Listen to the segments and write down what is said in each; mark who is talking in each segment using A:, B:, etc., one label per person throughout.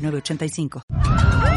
A: 8985.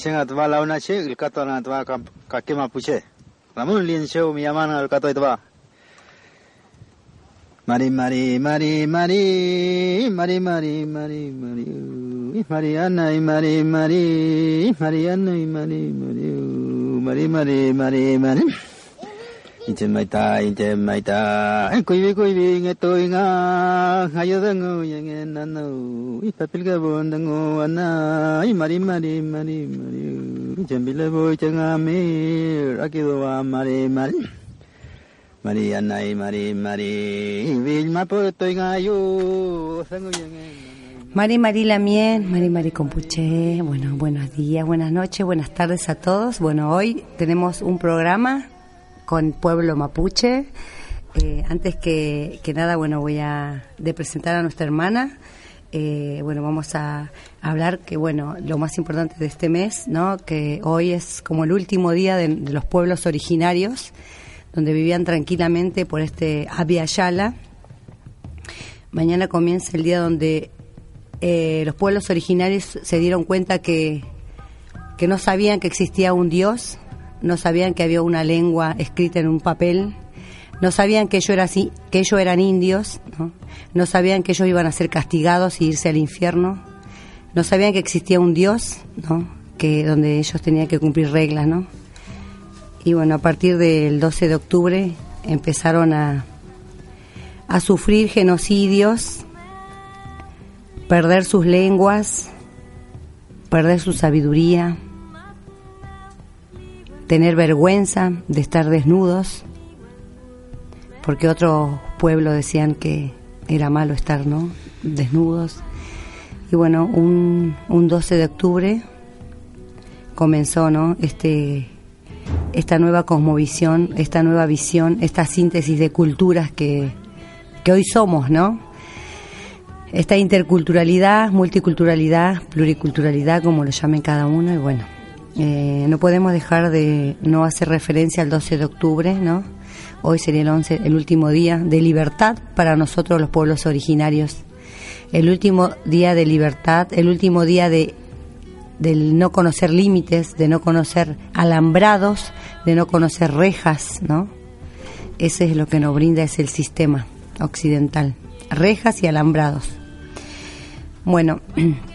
B: Iseng atwa launa che ilkato na atwa kake mapuche. Lamun lin show mi yamana al kato itwa. Mari mari mari mari mari mari mari mari Mariana mari mari Mariana y mari mari mari mari mari mari Mari
C: Lamien, Mari. Mari Compuche, bueno, buenos días, buenas noches, buenas tardes a todos. Bueno, hoy tenemos un programa con Pueblo Mapuche. Eh, antes que, que, nada, bueno, voy a de presentar a nuestra hermana. Eh, bueno, vamos a hablar que, bueno, lo más importante de este mes, ¿no? Que hoy es como el último día de, los pueblos originarios, donde vivían tranquilamente por este Abya Yala. Mañana comienza el día donde eh, los pueblos originarios se dieron cuenta que, que no sabían que existía un Dios, no sabían que había una lengua escrita en un papel, no sabían que ellos, era así, que ellos eran indios, ¿no? no sabían que ellos iban a ser castigados y irse al infierno, no sabían que existía un Dios, ¿no? que donde ellos tenían que cumplir reglas, ¿no? Y bueno, a partir del 12 de octubre empezaron a, a sufrir genocidios, perder sus lenguas, perder su sabiduría, tener vergüenza de estar desnudos, porque otros pueblos decían que era malo estar ¿no? desnudos. Y bueno, un, un 12 de octubre comenzó ¿no? este, esta nueva cosmovisión, esta nueva visión, esta síntesis de culturas que, que hoy somos, ¿no? Esta interculturalidad, multiculturalidad, pluriculturalidad, como lo llamen cada uno, y bueno, eh, no podemos dejar de no hacer referencia al 12 de octubre, ¿no? Hoy sería el 11, el último día de libertad para nosotros los pueblos originarios. El último día de libertad, el último día de del no conocer límites, de no conocer alambrados, de no conocer rejas, ¿no? Ese es lo que nos brinda es el sistema occidental, rejas y alambrados. Bueno,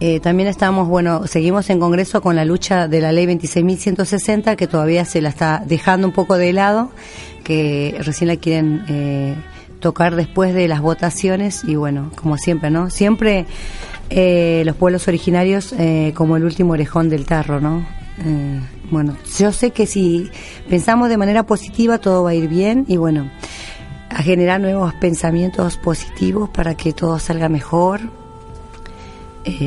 C: eh, también estamos, bueno, seguimos en Congreso con la lucha de la ley 26.160 que todavía se la está dejando un poco de lado, que recién la quieren eh, tocar después de las votaciones y bueno, como siempre, ¿no? Siempre eh, los pueblos originarios eh, como el último orejón del tarro, ¿no? Eh, bueno, yo sé que si pensamos de manera positiva todo va a ir bien y bueno, a generar nuevos pensamientos positivos para que todo salga mejor.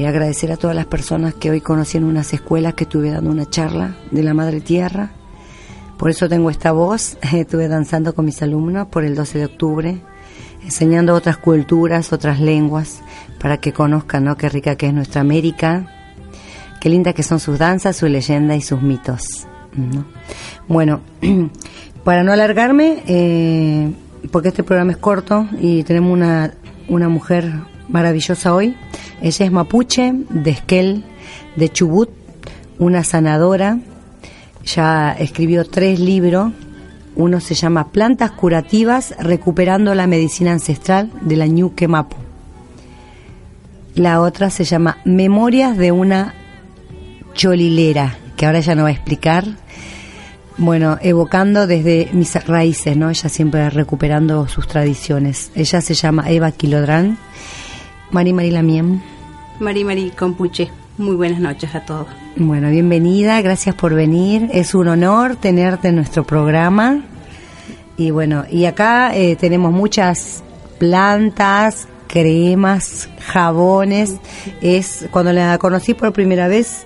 C: Agradecer a todas las personas que hoy conocí en unas escuelas que estuve dando una charla de la Madre Tierra. Por eso tengo esta voz. Estuve danzando con mis alumnos por el 12 de octubre, enseñando otras culturas, otras lenguas para que conozcan, ¿no? Qué rica que es nuestra América, qué linda que son sus danzas, su leyenda y sus mitos. Bueno, para no alargarme, eh, porque este programa es corto y tenemos una, una mujer maravillosa hoy. Ella es mapuche, de Esquel, de Chubut, una sanadora. Ya escribió tres libros. Uno se llama Plantas curativas recuperando la medicina ancestral de la Ñuque Mapu. La otra se llama Memorias de una cholilera, que ahora ya no va a explicar. Bueno, evocando desde mis raíces, ¿no? Ella siempre recuperando sus tradiciones. Ella se llama Eva Quilodrán. Mari Mari Lamiem.
D: Mari Mari Compuche. Muy buenas noches a todos.
C: Bueno, bienvenida, gracias por venir. Es un honor tenerte en nuestro programa. Y bueno, y acá eh, tenemos muchas plantas, cremas, jabones. Es cuando la conocí por primera vez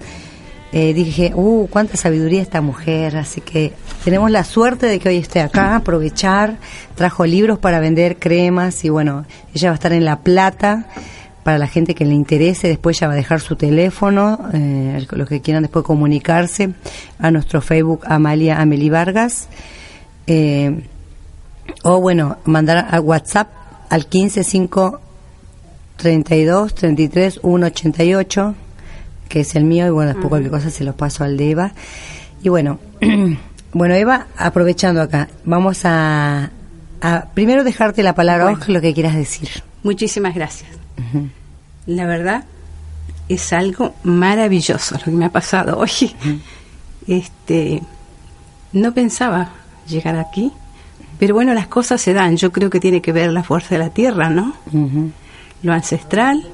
C: eh, dije, uh, cuánta sabiduría esta mujer. Así que tenemos la suerte de que hoy esté acá, aprovechar. Trajo libros para vender cremas y bueno, ella va a estar en La Plata para la gente que le interese. Después ya va a dejar su teléfono, eh, los que quieran después comunicarse a nuestro Facebook Amalia Ameli Vargas. Eh, o bueno, mandar a WhatsApp al 155 32 33 188, que es el mío, y bueno, después cualquier cosa se lo paso al de Eva. Y bueno, bueno, Eva, aprovechando acá, vamos a, primero dejarte la palabra, lo que quieras decir.
D: Muchísimas gracias. La verdad, es algo maravilloso lo que me ha pasado hoy. Este, no pensaba llegar aquí, pero bueno, las cosas se dan. Yo creo que tiene que ver la fuerza de la tierra, ¿no? lo ancestral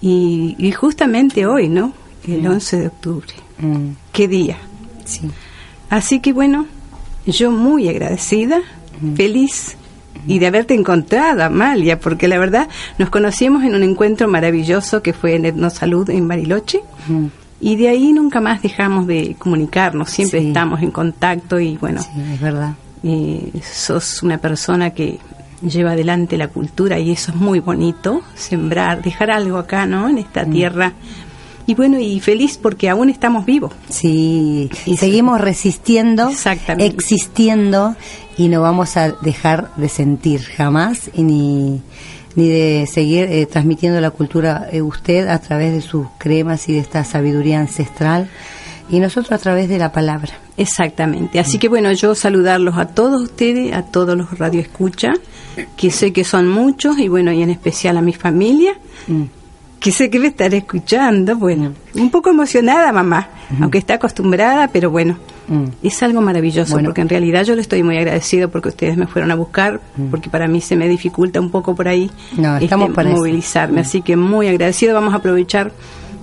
D: y, justamente hoy, ¿no? El 11 de octubre. Mm. ¿Qué día? Sí. Así que bueno, yo muy agradecida, feliz y de haberte encontrado, Amalia, porque la verdad nos conocimos en un encuentro maravilloso que fue en Etnosalud en Bariloche. Y de ahí nunca más dejamos de comunicarnos, siempre estamos en contacto y bueno,
C: sí, es verdad.
D: Eh, sos una persona que lleva adelante la cultura y eso es muy bonito, sembrar, dejar algo acá, ¿no? En esta mm. tierra. Y bueno, y feliz porque aún estamos vivos.
C: Sí, y seguimos resistiendo, existiendo y no vamos a dejar de sentir jamás y ni, ni de seguir eh, transmitiendo la cultura eh, usted a través de sus cremas y de esta sabiduría ancestral y nosotros a través de la palabra.
D: Exactamente. Así que bueno, yo saludarlos a todos ustedes, a todos los radioescucha, que sé que son muchos y bueno, y en especial a mi familia, mm. Que sé que me estaré escuchando. Bueno, un poco emocionada mamá, aunque está acostumbrada, pero bueno, mm. es algo maravilloso porque en realidad yo le estoy muy agradecido porque ustedes me fueron a buscar, mm. porque para mí se me dificulta un poco por ahí este, movilizarme. Así que muy agradecido. Vamos a aprovechar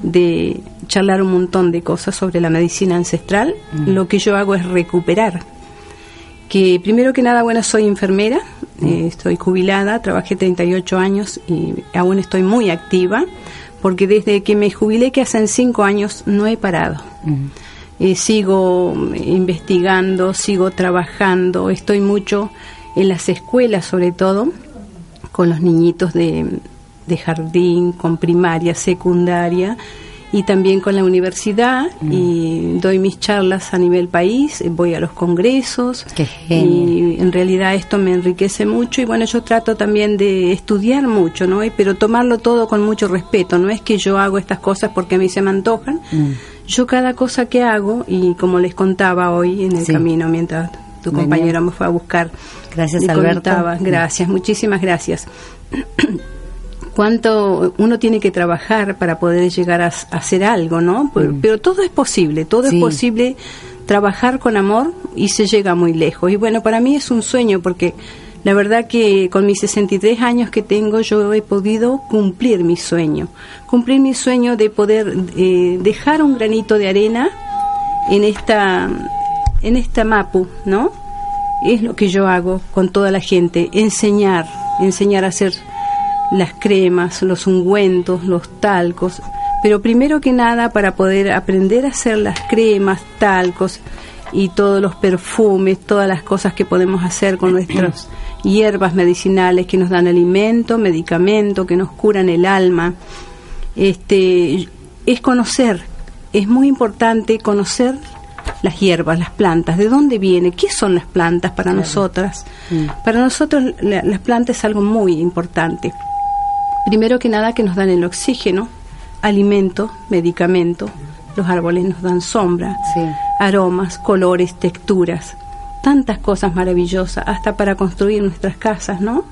D: de charlar un montón de cosas sobre la medicina ancestral. Mm. Lo que yo hago es recuperar. Que primero que nada, bueno, soy enfermera, mm. eh, estoy jubilada, trabajé 38 años y aún estoy muy activa, porque desde que me jubilé, que hacen 5 años, no he parado. Mm. Eh, sigo investigando, sigo trabajando, estoy mucho en las escuelas sobre todo, con los niñitos de, de jardín, con primaria, secundaria, y también con la universidad
C: Mm.
D: y doy mis charlas a nivel país, voy a los congresos
C: Qué
D: y en realidad esto me enriquece mucho y bueno, yo trato también de estudiar mucho, ¿no? Pero tomarlo todo con mucho respeto, no es que yo hago estas cosas porque a mí se me antojan.
C: Mm.
D: Yo cada cosa que hago y como les contaba hoy en el
C: Sí.
D: camino mientras tu
C: Venía.
D: compañero me fue a buscar,
C: Gracias, Alberto.
D: contaba, gracias, muchísimas gracias. cuánto uno tiene que trabajar para poder llegar a, a hacer algo, ¿no? Pero, pero todo es posible, todo
C: Mm. Sí.
D: es posible trabajar con amor y se llega muy lejos. Y bueno, para mí es un sueño porque la verdad que con mis 63 años que tengo yo he podido cumplir mi sueño, cumplir mi sueño de poder eh, dejar un granito de arena en esta en esta mapu, ¿no? Es lo que yo hago con toda la gente, enseñar, enseñar a hacer las cremas, los ungüentos, los talcos, pero primero que nada para poder aprender a hacer las cremas, talcos y todos los perfumes, todas las cosas que podemos hacer con nuestras hierbas medicinales que nos dan alimento, medicamento, que nos curan el alma. Este es conocer, es muy importante conocer las hierbas, las plantas, de dónde viene, qué son las plantas para nosotras. Para nosotros la- las plantas es algo muy importante. Primero que nada que nos dan el oxígeno, alimento, medicamento, los árboles nos dan sombra,
C: Sí.
D: aromas, colores, texturas, tantas cosas maravillosas, hasta para construir nuestras casas, ¿no?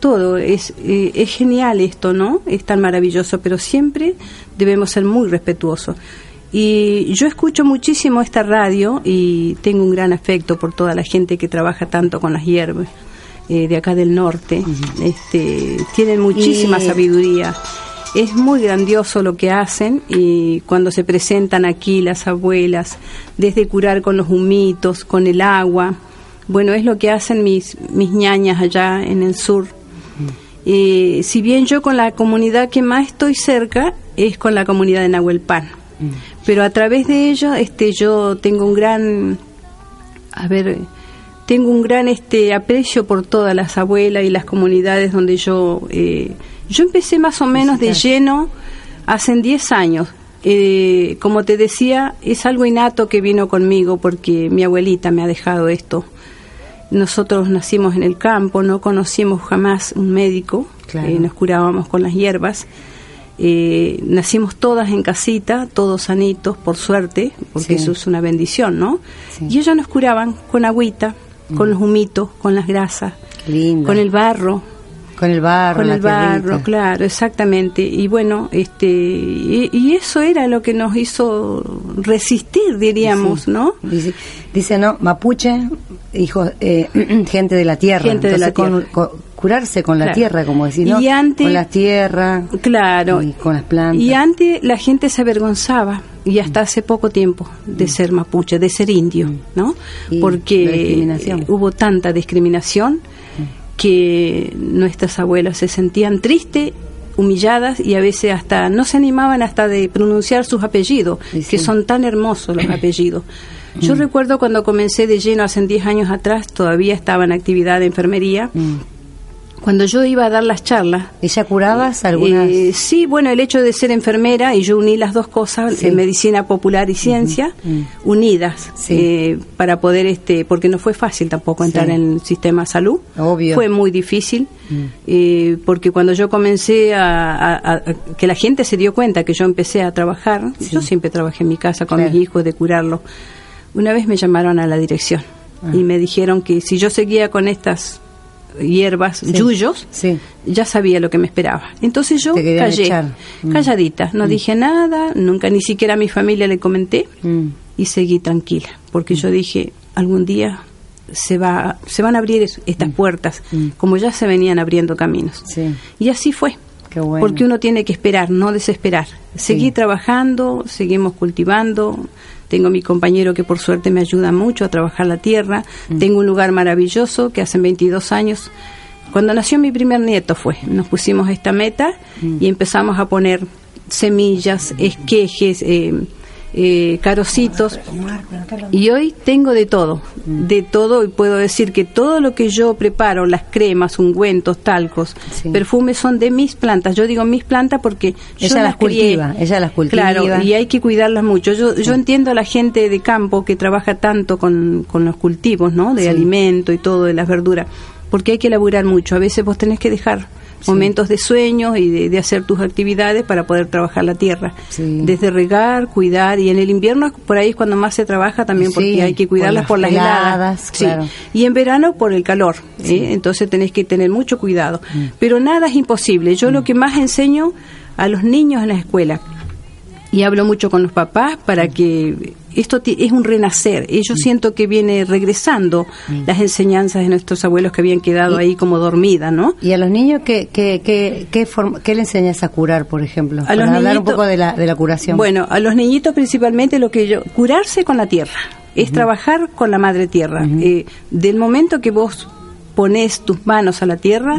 D: Todo es, eh, es genial esto, ¿no? Es tan maravilloso, pero siempre debemos ser muy respetuosos. Y yo escucho muchísimo esta radio y tengo un gran afecto por toda la gente que trabaja tanto con las hierbas eh, de acá del norte. este, tienen muchísima
C: Y-
D: sabiduría. Es muy grandioso lo que hacen y cuando se presentan aquí las abuelas, desde curar con los humitos, con el agua. Bueno, es lo que hacen mis, mis ñañas allá en el sur. Eh, si bien yo con la comunidad que más estoy cerca es con la comunidad de Nahuelpan, pero a través de ello este, yo tengo un gran, a ver, tengo un gran este aprecio por todas las abuelas y las comunidades donde yo, eh, yo empecé más o menos de lleno hace 10 años. Eh, como te decía, es algo innato que vino conmigo porque mi abuelita me ha dejado esto. Nosotros nacimos en el campo, no conocimos jamás un médico,
C: Claro.
D: eh, nos curábamos con las hierbas. Eh, nacimos todas en casita, todos sanitos, por suerte, porque
C: Sí.
D: eso es una bendición, ¿no?
C: Sí.
D: Y ellos nos curaban con agüita, con los humitos, con las grasas,
C: lindo.
D: con el barro,
C: Con el barro,
D: con el barro,
C: tierrita.
D: claro, exactamente. Y bueno, este, y, y eso era lo que nos hizo resistir, diríamos,
C: Sí.
D: ¿no?
C: Dice, dice, no, mapuche, hijo, eh, gente de la tierra.
D: Gente de la
C: con-
D: tierra.
C: con- curarse con la
D: Claro.
C: tierra, como decir, ¿no?
D: Y antes-
C: con la tierra.
D: Claro.
C: Y con las plantas.
D: Y antes la gente se avergonzaba, y hasta hace poco tiempo, de ser mapuche, de ser indio, ¿no?
C: Mm. La
D: Porque.
C: Mm.
D: eh, hubo tanta discriminación que nuestras abuelas se sentían tristes, humilladas y a veces hasta no se animaban hasta de pronunciar sus apellidos,
C: Sí, sí.
D: que son tan hermosos los apellidos. Yo recuerdo cuando comencé de lleno hace 10 años atrás, todavía estaba en actividad de enfermería,
C: Mm.
D: Cuando yo iba a dar las charlas,
C: ¿Ella curabas algunas?
D: eh, sí, bueno, el hecho de ser enfermera y yo uní las dos cosas,
C: Sí.
D: eh, medicina popular y ciencia, unidas,
C: Sí.
D: eh, para poder, este, porque no fue fácil tampoco entrar
C: Sí.
D: en el sistema de salud.
C: Obvio.
D: Fue muy difícil, eh, porque cuando yo comencé a, a- a- que la gente se dio cuenta que yo empecé a trabajar, yo siempre trabajé en mi casa con
C: Claro.
D: mis hijos de curarlos. Una vez me llamaron a la dirección
C: Ah.
D: y me dijeron que si yo seguía con estas hierbas, yuyos,
C: Sí.
D: ya sabía lo que me esperaba. Entonces yo callé,
C: echar. Mm.
D: calladita, no dije nada, nunca ni siquiera a mi familia le comenté
C: Mm.
D: y seguí tranquila, porque yo dije, algún día se va se van a abrir es- estas puertas, como ya se venían abriendo caminos.
C: Mm. Sí.
D: Y así fue.
C: Bueno.
D: Porque uno tiene que esperar, no desesperar. Seguí trabajando, seguimos cultivando. Tengo mi compañero que por suerte me ayuda mucho a trabajar la tierra.
C: Mm.
D: Tengo un lugar maravilloso que hace 22 años, cuando nació mi primer nieto fue, nos pusimos esta meta
C: Mm.
D: y empezamos a poner semillas, esquejes, eh, eh, carocitos. Y hoy tengo de todo, de todo, y puedo decir que todo lo que yo preparo, las cremas, ungüentos, talcos,
C: Sí.
D: perfumes, son de mis plantas. Yo digo mis plantas porque yo
C: Ella las
D: crié.
C: cultiva, ella las cultiva.
D: Claro, y hay que cuidarlas mucho. Yo, yo entiendo a la gente de campo que trabaja tanto con, con los cultivos, ¿no? De
C: Sí.
D: alimento y todo, de las verduras, porque hay que elaborar mucho. A veces vos tenés que dejar momentos de sueño y de, de hacer tus actividades para poder trabajar la tierra.
C: Sí.
D: Desde regar, cuidar, y en el invierno por ahí es cuando más se trabaja también
C: Sí,
D: porque hay que
C: por
D: cuidarlas
C: las
D: por las heladas.
C: heladas, claro.
D: Y en verano por el calor, ¿eh? entonces tenés que tener mucho cuidado.
C: Mm.
D: Pero nada es imposible. Yo lo que más enseño a los niños en la escuela, y hablo mucho con los papás para que esto es un renacer. Y
C: Mm.
D: yo siento que viene regresando las enseñanzas de nuestros abuelos que habían quedado ahí como dormidas, ¿no?
C: ¿Y a los niños qué, qué, qué, qué, le enseñas a curar, por ejemplo?
D: A
C: Para
D: los
C: hablar un poco de la, de la curación.
D: Bueno, a los niñitos principalmente lo que yo curarse con la tierra, es trabajar con la madre tierra. Eh, del momento que vos pones tus manos a la tierra,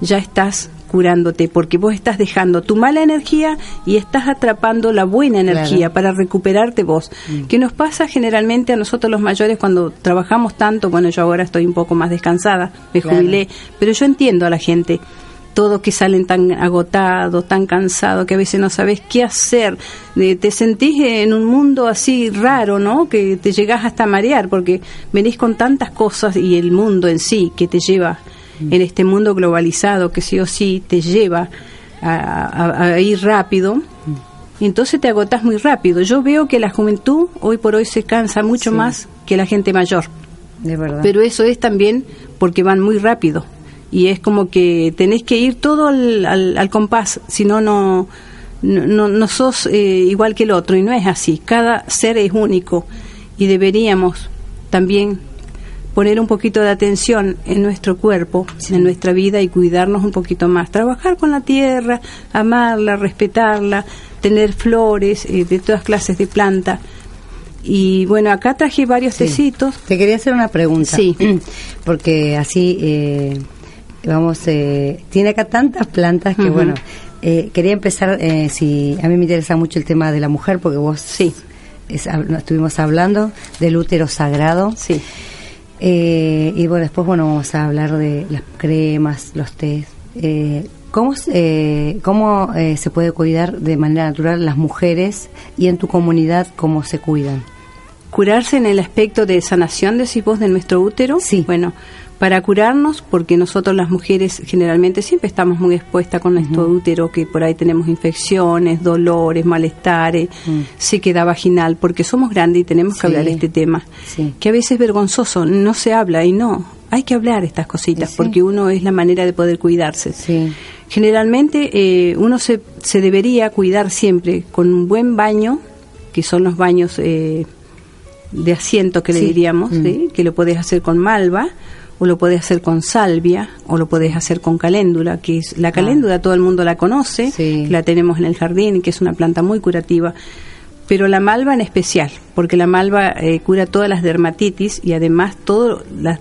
D: ya estás curándote, porque vos estás dejando tu mala energía y estás atrapando la buena energía
C: Claro.
D: para recuperarte vos. ¿Qué nos pasa generalmente a nosotros los mayores cuando trabajamos tanto? Bueno, yo ahora estoy un poco más descansada, me
C: Claro.
D: jubilé, pero yo entiendo a la gente todos que salen tan agotados, tan cansados, que a veces no sabes qué hacer. Te sentís en un mundo así raro, ¿no? Que te llegás hasta a marear, porque venís con tantas cosas y el mundo en sí que te lleva en este mundo globalizado, que sí o sí te lleva a, a- a ir rápido. Y entonces te agotás muy rápido. Yo veo que la juventud hoy por hoy se cansa mucho
C: Sí.
D: más que la gente mayor.
C: de verdad.
D: Pero eso es también porque van muy rápido. Y es como que tenés que ir todo al, al, al compás, si no, no, no, no sos eh, igual que el otro. Y no es así. Cada ser es único. Y deberíamos también poner un poquito de atención en nuestro cuerpo, en nuestra vida y cuidarnos un poquito más. Trabajar con la tierra, amarla, respetarla, tener flores eh, de todas clases de planta. Y bueno, acá traje varios
C: Sí.
D: tecitos.
C: Te quería hacer una pregunta.
D: Sí.
C: Porque así, eh, vamos, eh, tiene acá tantas plantas que,
D: Ujú.
C: bueno, eh, quería empezar, eh, si a mí me interesa mucho el tema de la mujer, porque vos
D: Sí.
C: es- estuvimos hablando del útero sagrado.
D: Sí.
C: Eh, y bueno, después bueno vamos a hablar de las cremas, los tés. Eh, ¿Cómo, eh, cómo eh, se puede cuidar de manera natural las mujeres y en tu comunidad cómo se cuidan?
D: Curarse en el aspecto de sanación, decís vos, de nuestro útero.
C: Sí.
D: Bueno, para curarnos, porque nosotros las mujeres generalmente siempre estamos muy expuestas con nuestro útero, que por ahí tenemos infecciones, dolores, malestares,
C: Mm.
D: sequedad vaginal, porque somos grandes y tenemos que
C: Sí.
D: hablar de este tema.
C: Sí.
D: Que a veces es vergonzoso, no se habla y no. Hay que hablar estas cositas,
C: Sí.
D: porque uno es la manera de poder cuidarse. Generalmente eh, uno se, se debería cuidar siempre con un buen baño, que son los baños eh, de asiento que le diríamos,
C: Mm.
D: que lo podés hacer con malva, o lo podés hacer con salvia, o lo podés hacer con caléndula, que es la caléndula todo el mundo la conoce,
C: Ah. Sí.
D: la tenemos en el jardín que es una planta muy curativa. Pero la malva en especial, porque la malva eh, cura todas las dermatitis y además todas las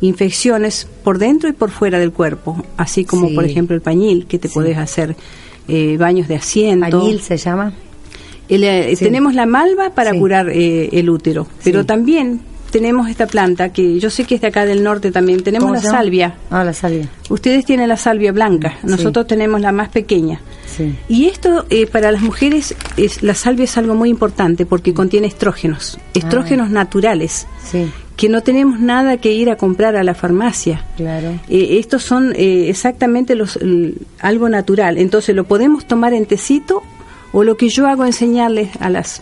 D: infecciones por dentro y por fuera del cuerpo, así como
C: Sí.
D: por ejemplo el pañil, que te
C: Sí.
D: podés hacer eh, baños de asiento.
C: ¿Pañil se llama?
D: El, eh,
C: Sí.
D: Tenemos la malva para curar eh, el útero, pero también tenemos esta planta que yo sé que es de acá del norte también, tenemos
C: ¿Cómo
D: la salvia.
C: Ah, la salvia.
D: Ustedes tienen la salvia blanca,
C: Sí.
D: nosotros tenemos la más pequeña.
C: Sí.
D: Y esto eh, para las mujeres, es, la salvia es algo muy importante porque contiene estrógenos, estrógenos naturales,
C: Sí,
D: que no tenemos nada que ir a comprar a la farmacia.
C: claro.
D: Eh, estos son eh, exactamente los algo natural. Entonces lo podemos tomar en tecito o lo que yo hago enseñarles a las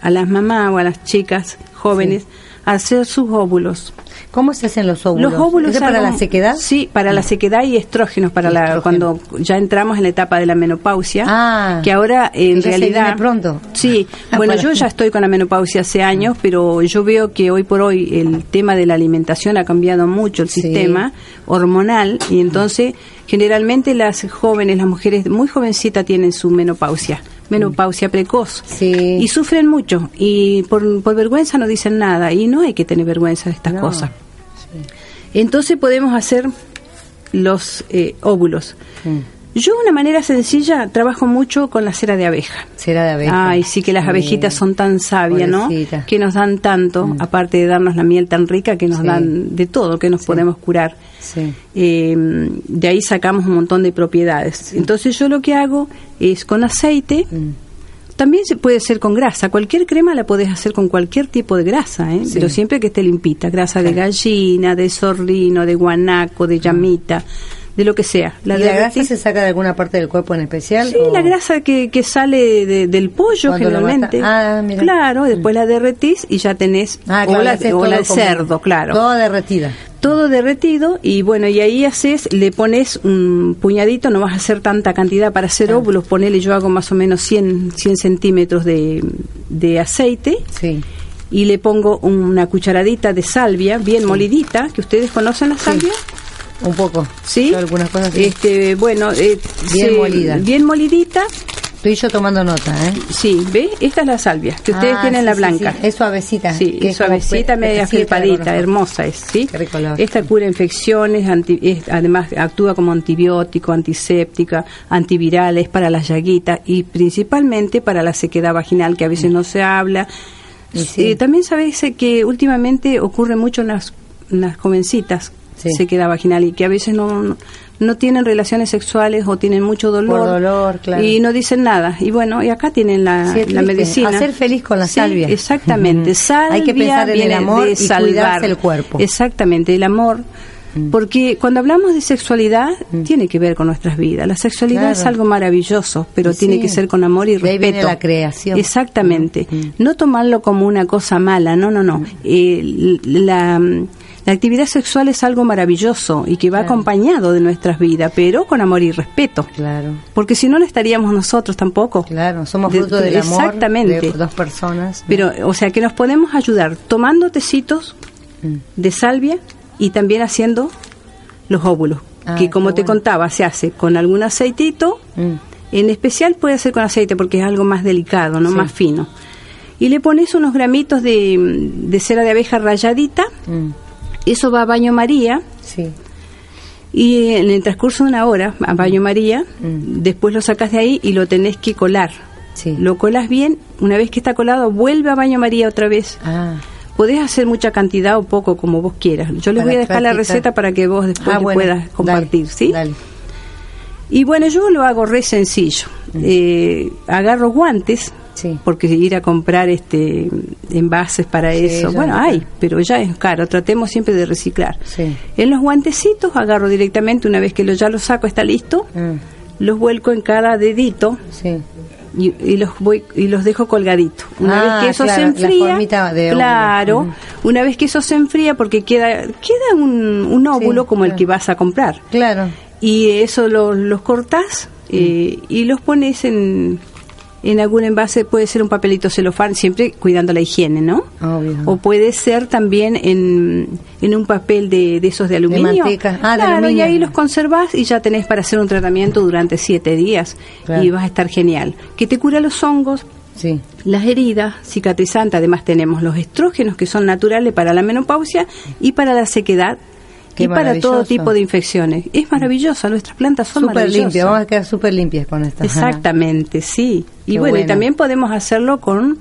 D: a las mamás o a las chicas jóvenes hacer sus óvulos.
C: ¿Cómo se hacen los óvulos?
D: Los óvulos
C: ¿Es para la sequedad?
D: Sí, para la sequedad y estrógenos para la
C: Estrógeno.
D: cuando ya entramos en la etapa de la menopausia.
C: Ah,
D: que ahora en
C: se
D: realidad
C: viene pronto.
D: Sí,
C: Ah,
D: bueno, yo ya estoy con la menopausia hace años, pero yo veo que hoy por hoy el tema de la alimentación ha cambiado mucho el
C: Sí.
D: sistema hormonal y entonces generalmente las jóvenes, las mujeres muy jovencitas tienen su menopausia, menopausia precoz.
C: Sí.
D: Y sufren mucho y por, por vergüenza no dicen nada y no hay que tener vergüenza de estas
C: No.
D: cosas. Entonces podemos hacer los eh, óvulos.
C: Mm.
D: Yo de una manera sencilla trabajo mucho con la cera de abeja.
C: Cera de abeja.
D: Ay, sí que las
C: Sí.
D: abejitas son tan sabias, ¿no? Que nos dan tanto, aparte de darnos la miel tan rica, que nos
C: Sí.
D: dan de todo, que nos
C: Sí.
D: podemos curar.
C: Sí.
D: Eh, de ahí sacamos un montón de propiedades. Entonces yo lo que hago es con aceite,
C: Mm.
D: también se puede hacer con grasa. Cualquier crema la podés hacer con cualquier tipo de grasa, ¿eh?
C: Sí.
D: pero siempre que esté limpita. Grasa de gallina, de zorrino, de guanaco, de llamita, de lo que sea.
C: ¿Y la grasa se saca de alguna parte del cuerpo en especial?
D: Sí,
C: o-
D: la grasa que, que sale de- del pollo
C: Cuando
D: generalmente.
C: Ah, mira.
D: Claro, después la derretís y ya tenés
C: Ah,
D: o
C: claro,
D: la, o
C: todo
D: la del
C: como-
D: cerdo, claro.
C: Toda derretida.
D: Todo derretido y bueno, y ahí haces, le pones un puñadito, no vas a hacer tanta cantidad para hacer
C: Ah.
D: óvulos, ponele, yo hago más o menos 100, 100 centímetros de, de aceite
C: Sí.
D: y le pongo una cucharadita de salvia bien molidita, que ustedes conocen la salvia.
C: Un poco.
D: ¿Sí?
C: Algunas cosas.
D: Este, bueno, eh,
C: Bien molida.
D: Bien molidita.
C: Estoy yo tomando nota, ¿eh?
D: Sí, ¿ve? Esta es la salvia, que ustedes
C: Ah,
D: tienen
C: sí,
D: la blanca.
C: sí. Es suavecita.
D: Sí, es suavecita, media
C: conozco.
D: hermosa es, ¿sí?
C: Qué rico
D: Esta cura infecciones, anti- es- además actúa como antibiótico, antiséptica, antiviral, es para las llaguitas y principalmente para la sequedad vaginal, que a veces no se habla. Eh, también sabéis que últimamente ocurre mucho en las, en las jovencitas,
C: Sí.
D: sequedad vaginal, y que a veces no, no, tienen relaciones sexuales o tienen mucho dolor.
C: Por dolor, claro.
D: Y no dicen nada. Y bueno, y acá tienen la,
C: Sí,
D: la medicina.
C: Hacer feliz con la
D: Sí,
C: salvia.
D: Exactamente. Salvia
C: Hay que pensar en el amor y
D: salvar.
C: cuidarse el cuerpo. Mm.
D: Exactamente, el amor. Porque cuando hablamos de sexualidad, tiene que ver con nuestras vidas. La sexualidad
C: Claro.
D: es algo maravilloso, pero
C: Sí.
D: tiene que ser con amor y
C: De ahí
D: respeto.
C: viene la creación.
D: Exactamente. No tomarlo como una cosa mala, no, no, no. Eh, la, la actividad sexual es algo maravilloso y que va
C: Claro.
D: acompañado de nuestras vidas, pero con amor y respeto.
C: Claro.
D: Porque si no, no estaríamos nosotros tampoco.
C: Claro, somos
D: De-
C: fruto del amor
D: Exactamente.
C: de dos personas. ¿no?
D: Pero, o sea, que nos podemos ayudar tomando tecitos
C: Mm.
D: de salvia y también haciendo los óvulos.
C: Ah,
D: que como te
C: bueno.
D: contaba, se hace con algún aceitito.
C: Mm.
D: En especial puede ser con aceite porque es algo más delicado, no
C: Sí.
D: más fino. Y le pones unos gramitos de, de cera de abeja rayadita.
C: Mm.
D: Eso va a baño María.
C: Sí.
D: Y en el transcurso de una hora, a baño María,
C: Mm.
D: después lo sacas de ahí y lo tenés que colar.
C: Sí.
D: Lo colas bien, una vez que está colado, vuelve a baño María otra vez.
C: Ah,
D: Podés hacer mucha cantidad o poco, como vos quieras. Yo les
C: Para
D: voy a dejar la receta para que vos después
C: ah, bueno,
D: puedas compartir,
C: dale,
D: ¿sí?
C: Dale.
D: Y bueno, yo lo hago re sencillo. Eh, agarro guantes,
C: Sí.
D: porque ir a comprar este envases para
C: Sí,
D: eso, bueno,
C: no
D: hay, pero ya es caro. Tratemos siempre de reciclar.
C: Sí.
D: En los guantecitos agarro directamente, una vez que lo, ya lo saco, está listo,
C: Ah,
D: los vuelco en cada dedito y, y los voy y los dejo colgaditos. Una
C: Ah,
D: vez que eso
C: claro,
D: se enfría,
C: de
D: claro,
C: Ujú.
D: una vez que eso se enfría porque queda queda un, un óvulo como el que vas a comprar
C: Claro.
D: y eso lo- los cortás eh, y los pones en en algún envase puede ser un papelito celofán siempre cuidando la higiene, ¿no?
C: Obvio.
D: O puede ser también en, en un papel de, de esos de aluminio.
C: manteca. Ah, de
D: claro, y
C: aluminio.
D: ahí los conservás y ya tenés para hacer un tratamiento durante siete días
C: Claro.
D: y vas a estar genial. Que te cura los hongos,
C: Sí.
D: las heridas, cicatrizantes, además tenemos los estrógenos que son naturales para la menopausia y para la sequedad
C: Qué
D: y para todo tipo de infecciones. Es maravilloso, nuestras plantas son
C: Súper
D: maravillosas.
C: limpia, vamos a quedar súper limpias con esta.
D: Exactamente, sí. Y bueno, y también podemos hacerlo con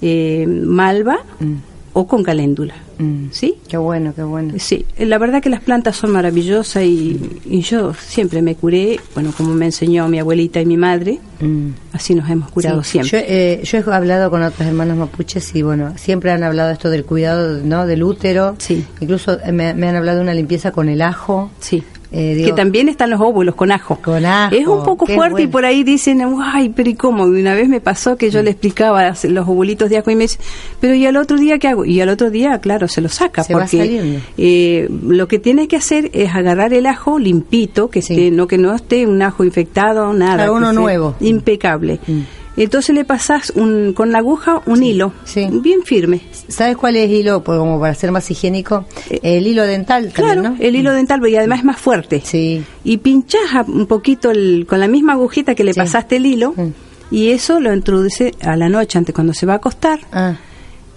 D: eh, malva
C: Mm.
D: o con caléndula.
C: Mm.
D: ¿Sí?
C: Qué bueno, qué bueno.
D: Sí, la verdad que las plantas son maravillosas y, y yo siempre me curé, bueno, como me enseñó mi abuelita y mi madre,
C: Mm.
D: así nos hemos curado
C: Sí,
D: siempre.
C: Yo, eh, yo he hablado con otras hermanas mapuches y bueno, siempre han hablado esto del cuidado ¿no? del útero.
D: Sí.
C: Incluso eh, me, me han hablado de una limpieza con el ajo.
D: Sí.
C: Eh, digo,
D: que también están los óvulos con ajo.
C: Con ajo,
D: Es un poco fuerte y por ahí dicen, ay, pero ¿y cómo? Y una vez me pasó que yo le explicaba los ovulitos de ajo y me dice, pero ¿y al otro día qué hago? Y al otro día, claro, se lo saca.
C: Se
D: porque eh, lo que tiene que hacer es agarrar el ajo limpito, que
C: Sí.
D: esté, no que no esté un ajo infectado, nada.
C: Claro,
D: que
C: uno nuevo.
D: Impecable.
C: Mm.
D: Entonces le pasás un, con la aguja un hilo,
C: sí.
D: bien firme.
C: ¿Sabes cuál es el hilo? Pues como para ser más higiénico, el hilo dental
D: Eh, Claro,
C: también, ¿no?
D: el hilo dental, y además es más fuerte.
C: Sí.
D: y pinchás un poquito el- con la misma agujita que le
C: Sí.
D: pasaste el hilo
C: Mm.
D: y eso lo introduce a la noche antes cuando se va a acostar
C: Ah,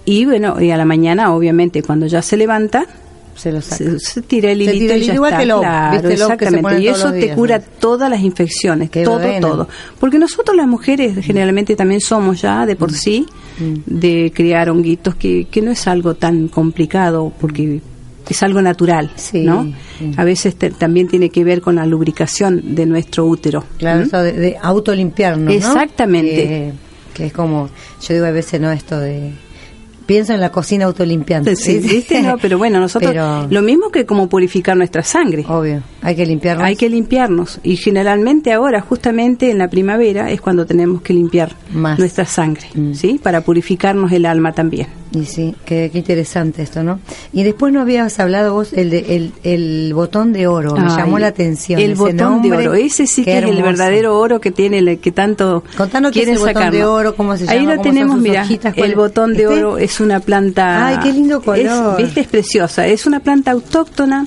D: y bueno y a la mañana obviamente cuando ya se levanta
C: Se lo saca.
D: Se, se tira el hilito
C: el
D: y ya
C: igual
D: está,
C: que el O,
D: claro, exactamente. Y eso te cura
C: ¿no?
D: todas las infecciones,
C: Qué
D: todo, todo. Porque nosotros las mujeres generalmente también somos ya de
C: Mm.
D: por sí de criar honguitos, que, que no es algo tan complicado, porque es algo natural,
C: Sí,
D: ¿no?
C: sí.
D: A veces te- también tiene que ver con la lubricación de nuestro útero.
C: Claro, eso de, de autolimpiarnos, ¿no?
D: Exactamente.
C: Que, que es como, yo digo a veces, no, esto de... Pienso en la cocina autolimpiante.
D: Sí, ¿viste? No, pero bueno, nosotros
C: Pero-
D: lo mismo que como purificar nuestra sangre.
C: Obvio, hay que limpiarnos.
D: Hay que limpiarnos y generalmente ahora, justamente en la primavera, es cuando tenemos que limpiar
C: Más.
D: nuestra sangre,
C: Mm.
D: ¿sí? Para purificarnos el alma también.
C: Y sí, qué, qué interesante esto, ¿no? Y después no habías hablado vos el de, el, el botón de oro, me llamó la atención.
D: El
C: ese
D: botón
C: nombre.
D: de oro, ese sí que es el verdadero oro que tiene, el- que tanto
C: Contanos qué es
D: quieren
C: el botón de oro, cómo se
D: Ahí
C: llama,
D: lo
C: cómo son
D: tenemos, mira,
C: hojitas,
D: el botón de
C: ¿Este?
D: oro es una planta...
C: Ay, qué lindo color.
D: Es, ¿viste? Es preciosa, es una planta autóctona,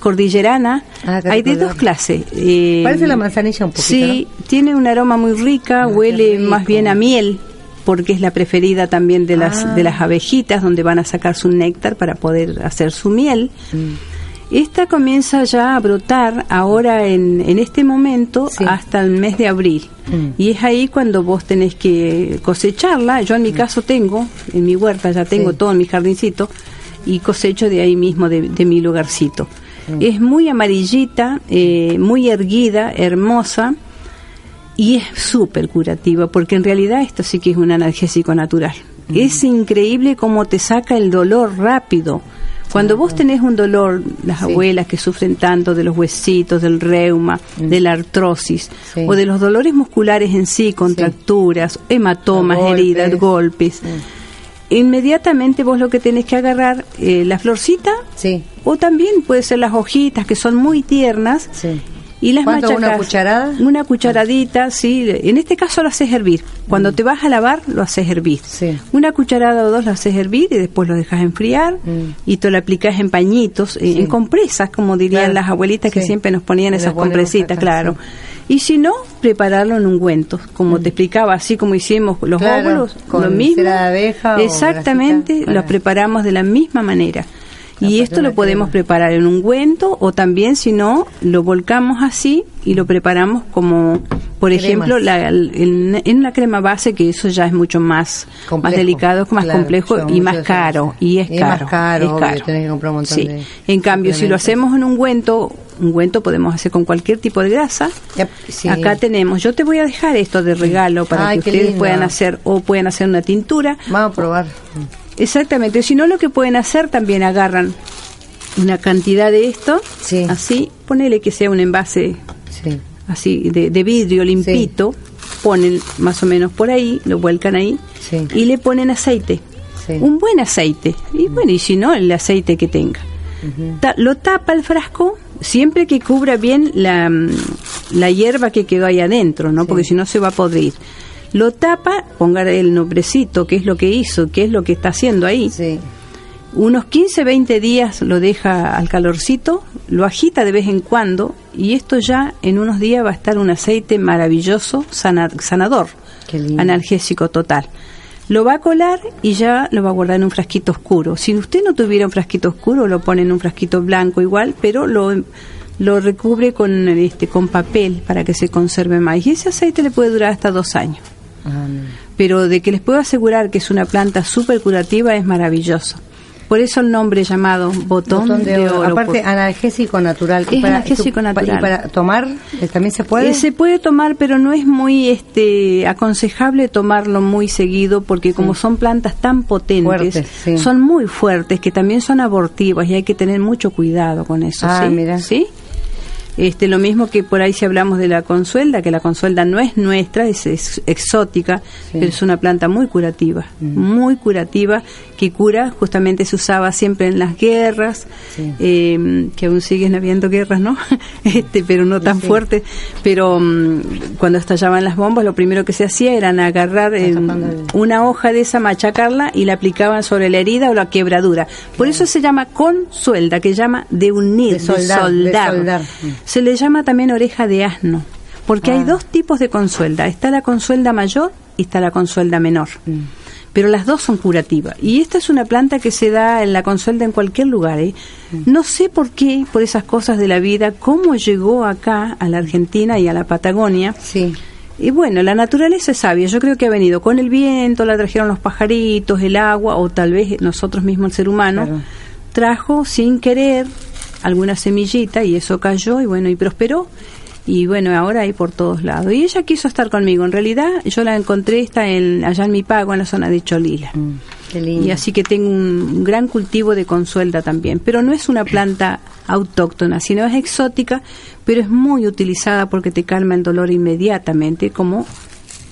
D: cordillerana.
C: Ah,
D: Hay de dos clases. eh,
C: Parece la manzanilla un poquito,
D: Sí, tiene un aroma muy rica,
C: Ah,
D: huele más bien a miel porque es la preferida también de las
C: Ah.
D: de las abejitas donde van a sacar su néctar para poder hacer su miel.
C: Mm.
D: Esta comienza ya a brotar ahora en, en este momento
C: Sí.
D: hasta el mes de abril.
C: Mm.
D: Y es ahí cuando vos tenés que cosecharla. Yo en mi caso tengo, en mi huerta ya tengo
C: Sí.
D: todo en mi jardincito y cosecho de ahí mismo, de, de mi lugarcito. Es muy amarillita, eh, muy erguida, hermosa y es súper curativa porque en realidad esto sí que es un analgésico natural. Es increíble cómo te saca el dolor rápido. Cuando vos tenés un dolor, las
C: Sí.
D: abuelas que sufren tanto de los huesitos, del reuma, de la artrosis,
C: Sí.
D: o de los dolores musculares en sí, contracturas, hematomas,
C: Golpes.
D: heridas, golpes, inmediatamente vos lo que tenés que agarrar, eh, la florcita,
C: Sí,
D: o también puede ser las hojitas que son muy tiernas,
C: sí.
D: Y las
C: ¿Cuánto, una cucharada?
D: Una cucharadita, sí. En este caso lo haces hervir. Cuando te vas a lavar, lo haces hervir.
C: Mm. Sí.
D: Una cucharada o dos lo haces hervir y después lo dejas enfriar
C: Mm.
D: y te lo aplicas en pañitos, eh,
C: Sí.
D: en compresas, como dirían
C: Claro.
D: las abuelitas que siempre nos ponían esas compresitas,
C: acá,
D: claro. Y si no, prepararlo en ungüentos, como te explicaba, así como hicimos los
C: Mm. Claro,
D: óvulos,
C: con
D: lo mismo.
C: de abeja o
D: Exactamente,
C: grasita,
D: lo
C: para-
D: preparamos de la misma manera. Y esto lo podemos preparar en ungüento o también, si no, lo volcamos así y lo preparamos como, por
C: Cremas.
D: ejemplo, la, en, en una crema base, que eso ya es mucho más,
C: Complejo.
D: más delicado, más
C: Claro,
D: complejo y más caro. Y es
C: Y
D: caro.
C: más caro,
D: es
C: obvio,
D: caro.
C: tenés que comprar un montón
D: Sí.
C: de
D: En cambio, si lo hacemos en ungüento, ungüento podemos hacer con cualquier tipo de grasa.
C: Yep, sí.
D: Acá tenemos, yo te voy a dejar esto de regalo para
C: Ay,
D: que ustedes
C: lindo.
D: puedan hacer o puedan hacer una tintura
C: Vamos a probar.
D: Exactamente, si no lo que pueden hacer también agarran una cantidad de esto,
C: Sí.
D: así, ponele que sea un envase
C: Sí.
D: así de, de vidrio limpito, ponen más o menos por ahí, lo vuelcan ahí y le ponen aceite, un buen aceite, y bueno, y si no, el aceite que tenga. Ta- lo tapa el frasco siempre que cubra bien la, mm, la hierba que quedó ahí adentro, ¿no? Porque si no se va a podrir. Lo tapa, ponga el nombrecito, qué es lo que hizo, qué es lo que está haciendo ahí.
C: Sí.
D: Unos 15, 20 días lo deja al calorcito, lo agita de vez en cuando y esto ya en unos días va a estar un aceite maravilloso, sana- sanador, analgésico total. Lo va a colar y ya lo va a guardar en un frasquito oscuro. Si usted no tuviera un frasquito oscuro, lo pone en un frasquito blanco igual, pero lo, lo recubre con, este, con papel para que se conserve más. Y ese aceite le puede durar hasta dos años. Pero de que les puedo asegurar que es una planta súper curativa es maravilloso. Por eso el nombre llamado botón,
C: Botón
D: de, oro.
C: Aparte, analgésico natural.
D: Es analgésico
C: y
D: natural.
C: ¿Y para tomar eh, también se puede?
D: Eh, se puede tomar, pero no es muy este aconsejable tomarlo muy seguido porque como son plantas tan potentes,
C: Fuertes, sí.
D: son muy fuertes, que también son abortivas y hay que tener mucho cuidado con eso.
C: Ah,
D: ¿sí?
C: mira.
D: ¿Sí? Este, lo mismo que por ahí si hablamos de la consuelda, que la consuelda no es nuestra, es, es exótica, pero es una planta muy curativa,
C: Mm.
D: muy curativa, que cura, justamente se usaba siempre en las guerras,
C: Sí.
D: eh, que aún siguen habiendo guerras, ¿no? este, pero no tan
C: Sí.
D: fuertes. Pero mm, cuando estallaban las bombas, lo primero que se hacía era agarrar eh, una hoja de esa, machacarla y la aplicaban sobre la herida o la quebradura. Por eso se llama consuelda, que llama de unir,
C: De soldar, de soldar. Mm.
D: Se le llama también oreja de asno, porque hay
C: Ah.
D: dos tipos de consuelda. Está la consuelda mayor y está la consuelda menor.
C: Mm.
D: pero las dos son curativas. Y esta es una planta que se da en la consuelta en cualquier lugar. ¿eh? No sé por qué, por esas cosas de la vida, cómo llegó acá a la Argentina y a la Patagonia.
C: Sí.
D: Y bueno, la naturaleza es sabia. Yo creo que ha venido con el viento, la trajeron los pajaritos, el agua, o tal vez nosotros mismos, el ser humano,
C: Claro.
D: trajo sin querer alguna semillita y eso cayó y bueno, y prosperó. Y bueno, ahora hay por todos lados. Y ella quiso estar conmigo. En realidad, yo la encontré está en, allá en mi pago, en la zona de Cholila.
C: Mm, qué lindo.
D: Y así que tengo un gran cultivo de consuelta también. Pero no es una planta autóctona, sino es exótica, pero es muy utilizada porque te calma el dolor inmediatamente, como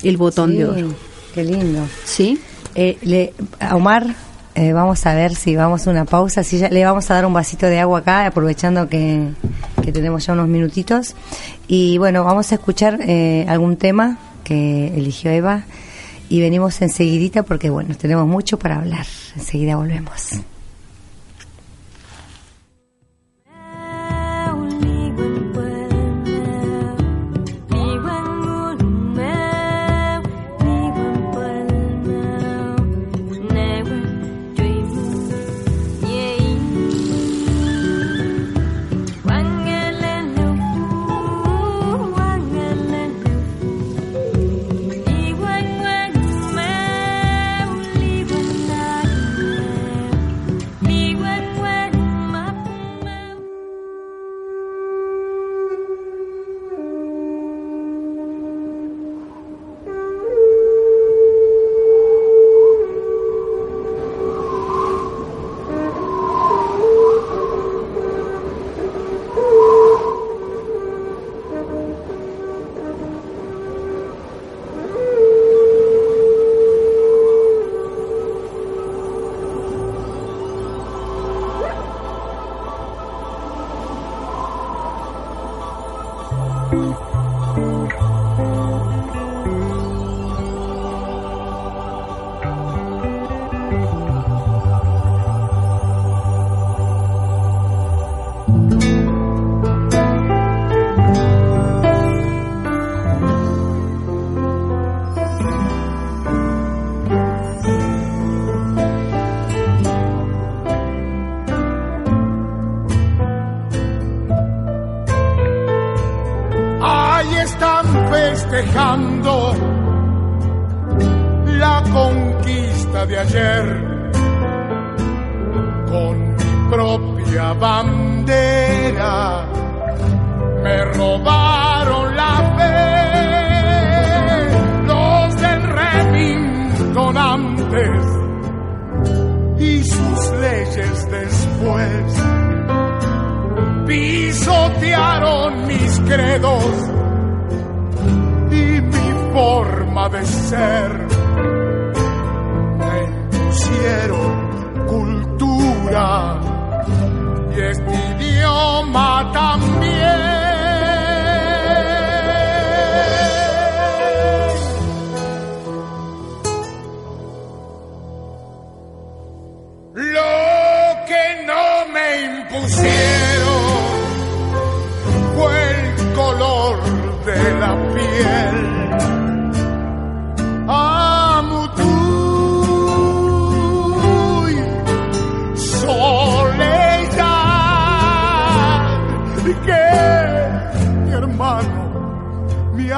D: el botón
C: Sí,
D: de oro.
C: Qué lindo.
D: ¿Sí?
C: Eh, le, Omar, eh, vamos a ver si vamos a una pausa. Si ya, le vamos a dar un vasito de agua acá, aprovechando que, que tenemos ya unos minutitos. Y bueno, vamos a escuchar eh, algún tema que eligió Eva. Y venimos enseguidita porque, bueno, tenemos mucho para hablar. Enseguida volvemos.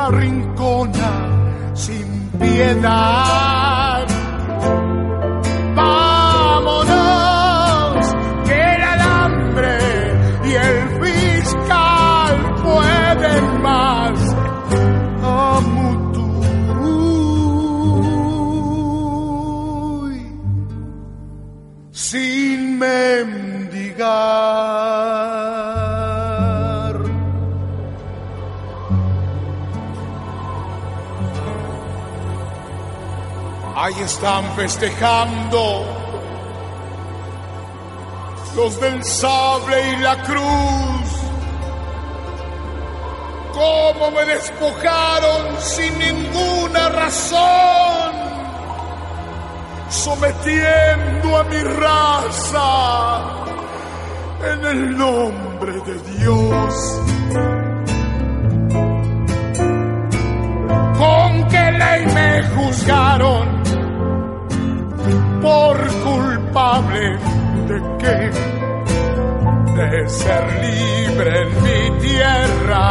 E: Arrincona sin piedad. Ahí están festejando los del sable y la cruz. Cómo me despojaron sin ninguna razón, sometiendo a mi raza en el nombre de Dios. ¿Con qué ley me juzgaron? por culpable de qué? De ser libre en mi tierra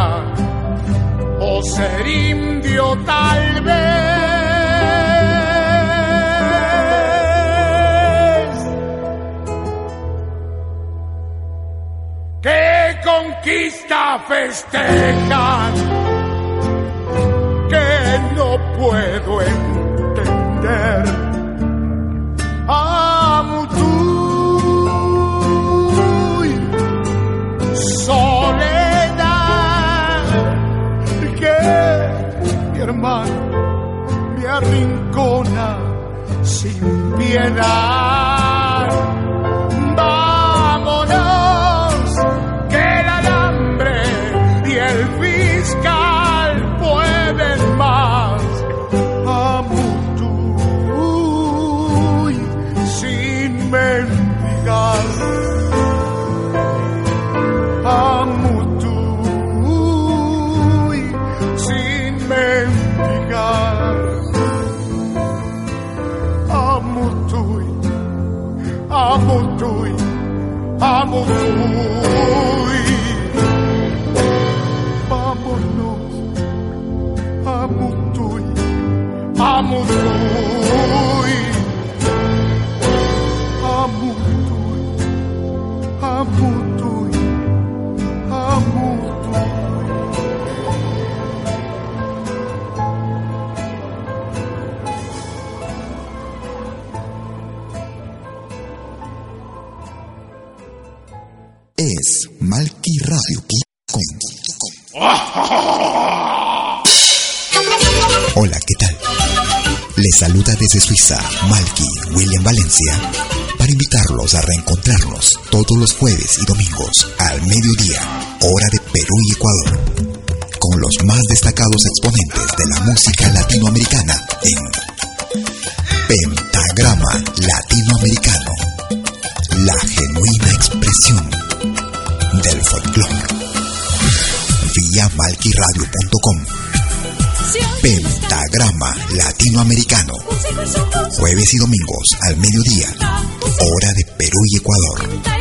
E: o ser indio tal vez. ¿Qué conquista festejan? Que no puedo entender hermano me arrincona sin piedad.
F: Suiza Malky William Valencia para invitarlos a reencontrarnos todos los jueves y domingos al mediodía, hora de Perú y Ecuador, Jueves y domingos al mediodía. Hora de Perú y Ecuador.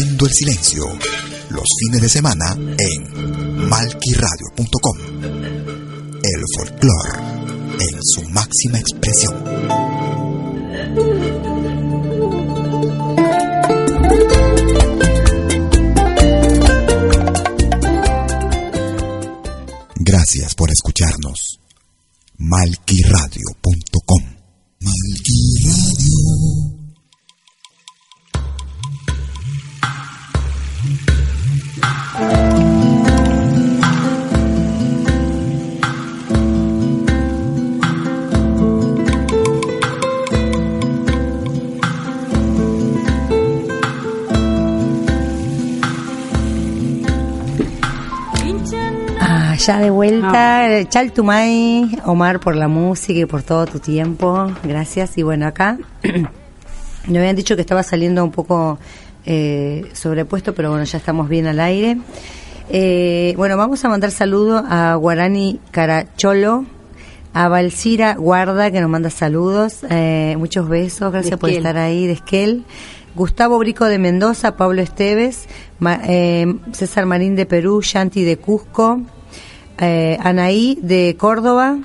F: el Silencio. Los fines de semana en malquiradio.com. El folclore en su máxima expresión. Gracias por escucharnos. Malquiradio.com Malquiradio.
C: Ya de vuelta, Chaltumay, Omar por la música y por todo tu tiempo, gracias. Y bueno, acá me habían dicho que estaba saliendo un poco eh, sobrepuesto, pero bueno, ya estamos bien al aire. Eh, bueno, vamos a mandar saludo a Guarani Caracholo, A Valcira Guarda, que nos manda saludos. Eh, muchos besos. Gracias por estar ahí, de Esquel. Gustavo Brico de Mendoza, Pablo Esteves, Ma- eh, César Marín de Perú, Shanti de Cusco, eh, Anaí de Córdoba.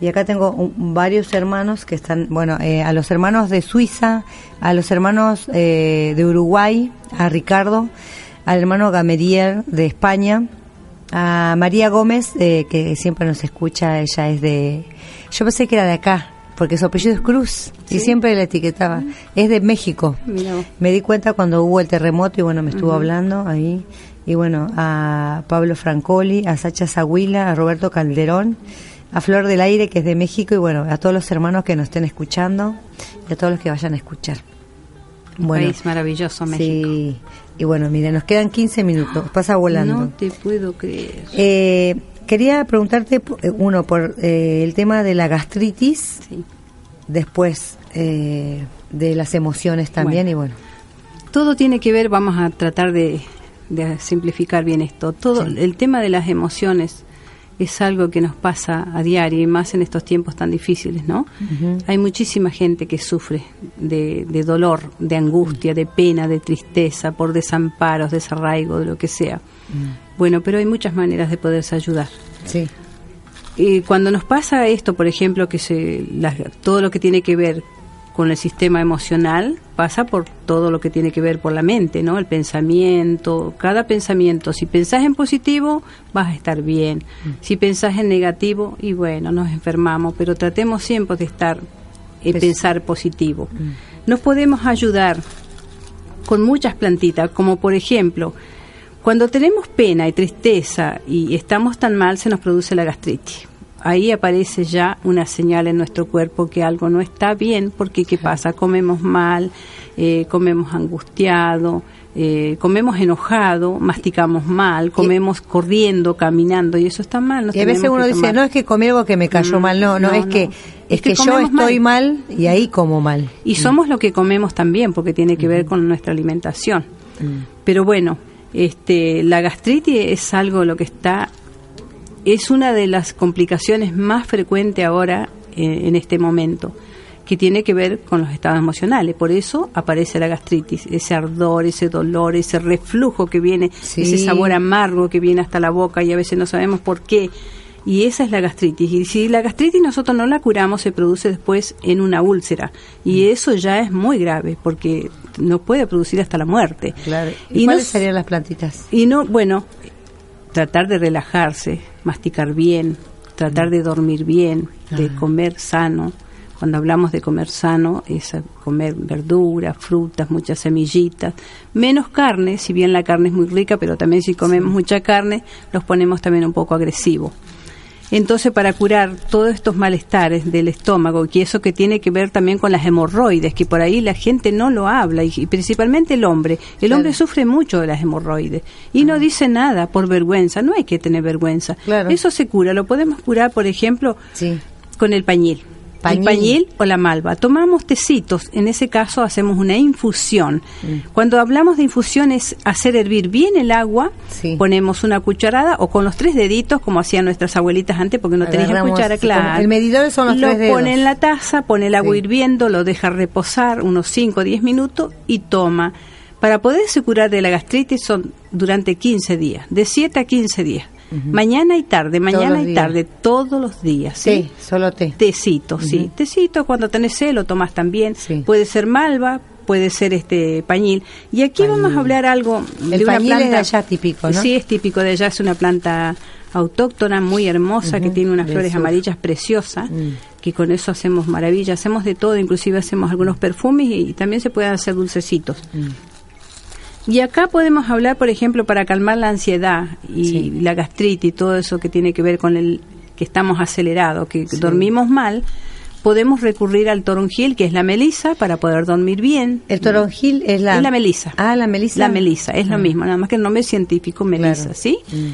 C: Y acá tengo un- varios hermanos que están, bueno, eh, a los hermanos de Suiza, a los hermanos eh, de Uruguay, a Ricardo, al hermano Gamerier de España, a María Gómez, eh, que siempre nos escucha, ella es de... Yo pensé que era de acá, porque su apellido es Cruz, y siempre la etiquetaba. Es de México. Me di cuenta cuando hubo el terremoto y bueno, me estuvo hablando ahí. Y bueno, a Pablo Francoli, a Sacha Zahuila, a Roberto Calderón, a Flor del Aire, que es de México, y bueno, a todos los hermanos que nos estén escuchando y a todos los que vayan a escuchar.
D: Un
C: Bueno,
D: país maravilloso, México.
C: sí. Y bueno, mire, nos quedan 15 minutos, pasa volando.
D: No te puedo creer.
C: Eh, quería preguntarte, eh, uno, por eh, el tema de la gastritis,
D: Sí.
C: después eh, de las emociones también,
D: Bueno.
C: y bueno.
D: Todo tiene que ver, vamos a tratar de, de simplificar bien esto. Todo
C: Sí.
D: el tema de las emociones es algo que nos pasa a diario y más en estos tiempos tan difíciles, ¿no? Hay muchísima gente que sufre de, de dolor, de angustia, de pena, de tristeza, por desamparos, desarraigo, de lo que sea. Bueno, pero hay muchas maneras de poderse ayudar.
C: Sí.
D: Y cuando nos pasa esto, por ejemplo, que se, todo lo que tiene que ver con el sistema emocional pasa por todo lo que tiene que ver por la mente, ¿no? El pensamiento, cada pensamiento. Si pensás en positivo, vas a estar bien. Si pensás en negativo, y bueno, nos enfermamos, pero tratemos siempre de estar, eh, pensar positivo. Nos podemos ayudar con muchas plantitas, como por ejemplo, cuando tenemos pena y tristeza y estamos tan mal, se nos produce la gastritis. Ahí aparece ya una señal en nuestro cuerpo que algo no está bien, porque ¿qué pasa? Comemos mal, eh, comemos angustiado, eh, comemos enojado, masticamos mal, comemos corriendo, caminando, y eso está mal. nos
C: Y a veces uno dice, no es que comí algo que me cayó
D: Mm,
C: mal, no, no,
D: no,
C: es que
D: no.
C: es,
D: Es
C: que,
D: que
C: yo estoy mal. y ahí como mal.
D: Y somos lo que comemos también, porque tiene que ver con nuestra alimentación. Pero bueno, este, la gastritis es algo lo que está, es una de las complicaciones más frecuentes ahora eh, en este momento, que tiene que ver con los estados emocionales. Por eso aparece la gastritis, ese ardor, ese dolor, ese reflujo que viene,
C: Sí.
D: ese sabor amargo que viene hasta la boca y a veces no sabemos por qué. Y esa es la gastritis. Y si la gastritis nosotros no la curamos, se produce después en una úlcera. Y
C: Mm.
D: eso ya es muy grave, porque nos puede producir hasta la muerte.
C: Claro. ¿Y, cuáles serían las plantitas?
D: y no, bueno, tratar de relajarse, masticar bien, tratar de dormir bien, de comer sano. Cuando hablamos de comer sano, es comer verduras, frutas, muchas semillitas, menos carne, si bien la carne es muy rica, pero también si comemos mucha carne, los ponemos también un poco agresivos. Entonces, para curar todos estos malestares del estómago, y eso que tiene que ver también con las hemorroides, que por ahí la gente no lo habla, y, y principalmente el hombre. El hombre sufre mucho de las hemorroides y no dice nada por vergüenza. No hay que tener vergüenza.
C: Claro.
D: Eso se cura. Lo podemos curar, por ejemplo,
C: Sí.
D: con el pañil.
C: Pañil.
D: El pañil o la malva. Tomamos tecitos, en ese caso hacemos una infusión.
C: Mm.
D: Cuando hablamos de infusión es hacer hervir bien el agua,
C: Sí.
D: ponemos una cucharada o con los tres deditos, como hacían nuestras abuelitas antes, porque no
C: Agarramos,
D: cuchara,
C: sí, como-
D: claro.
C: el medidor son los
D: lo
C: tres dedos.
D: pone en la taza, pone el agua
C: Sí.
D: hirviendo, lo deja reposar unos 5 o 10 minutos y toma. Para poderse curar de la gastritis son durante 15 días, de 7 a 15 días. Mañana y tarde, mañana y tarde, todos los días. ¿sí?
C: Té, solo té.
D: Tecito, sí. Tecito, cuando tenés sed lo tomás también.
C: Sí.
D: Puede ser malva, puede ser este pañil. Y aquí vamos a hablar algo de
C: El
D: una
C: pañil
D: planta.
C: es de allá típico, ¿no?
D: Sí, es típico de allá. Es una planta autóctona muy hermosa que tiene unas flores
C: sur.
D: amarillas preciosas.
C: Mm.
D: Que con eso hacemos maravillas. Hacemos de todo, inclusive hacemos algunos perfumes y, también se pueden hacer dulcecitos.
C: Mm.
D: Y acá podemos hablar, por ejemplo, para calmar la ansiedad y
C: Sí.
D: la gastritis y todo eso que tiene que ver con el que estamos acelerados, que dormimos mal, podemos recurrir al toronjil, que es la melisa, para poder dormir bien.
C: El toronjil es la...
D: Es la melisa.
C: Ah, la melisa.
D: La melisa, es lo
C: Ah.
D: mismo, nada más que el nombre científico melisa,
C: Claro.
D: ¿sí?
C: Mm.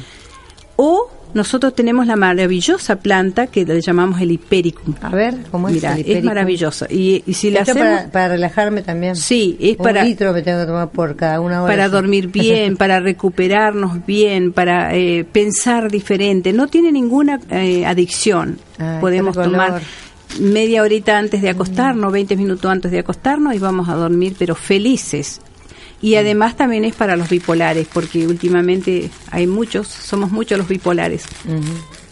D: O nosotros tenemos la maravillosa planta que le llamamos el hipericum.
C: A ver, ¿cómo es
D: Mira,
C: el
D: es maravillosa. Y, y si la hacemos...
C: para, para relajarme también.
D: Sí, es
C: Un
D: para...
C: litro me tengo que tomar por cada una hora.
D: para dormir bien, para recuperarnos bien, para eh, pensar diferente. No tiene ninguna eh, adicción.
C: Ay,
D: Podemos tomar media horita antes de acostarnos, 20 minutos antes de acostarnos y vamos a dormir, pero felices. Y además también es para los bipolares, porque últimamente hay muchos, somos muchos los bipolares.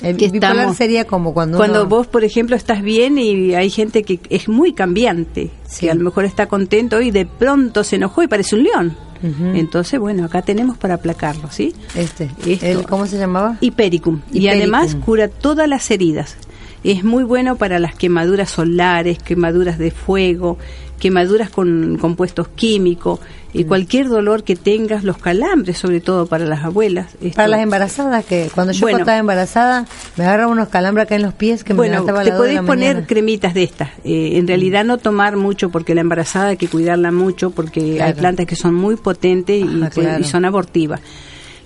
C: El
D: que
C: bipolar
D: estamos-
C: sería como cuando
D: Cuando
C: uno-
D: vos, por ejemplo, estás bien y hay gente que es muy cambiante,
C: Sí.
D: que a lo mejor está contento y de pronto se enojó y parece un león. Entonces, bueno, acá tenemos para aplacarlo, ¿sí?
C: Este,
D: Esto.
C: el- ¿cómo se llamaba?
D: Hipericum. Y además cura todas las heridas. Es muy bueno para las quemaduras solares, quemaduras de fuego, quemaduras con compuestos químicos
C: Mm.
D: y cualquier dolor que tengas, los calambres, sobre todo para las abuelas. Esto-
C: Para las embarazadas, que cuando yo
D: Bueno.
C: estaba embarazada me agarraban unos calambres acá en los pies que me
D: Bueno,
C: levantaba a
D: te podéis poner
C: mañana.
D: cremitas de estas. Eh, en realidad no tomar mucho porque la embarazada hay que cuidarla mucho porque hay plantas que son muy potentes y,
C: claro.
D: y son abortivas.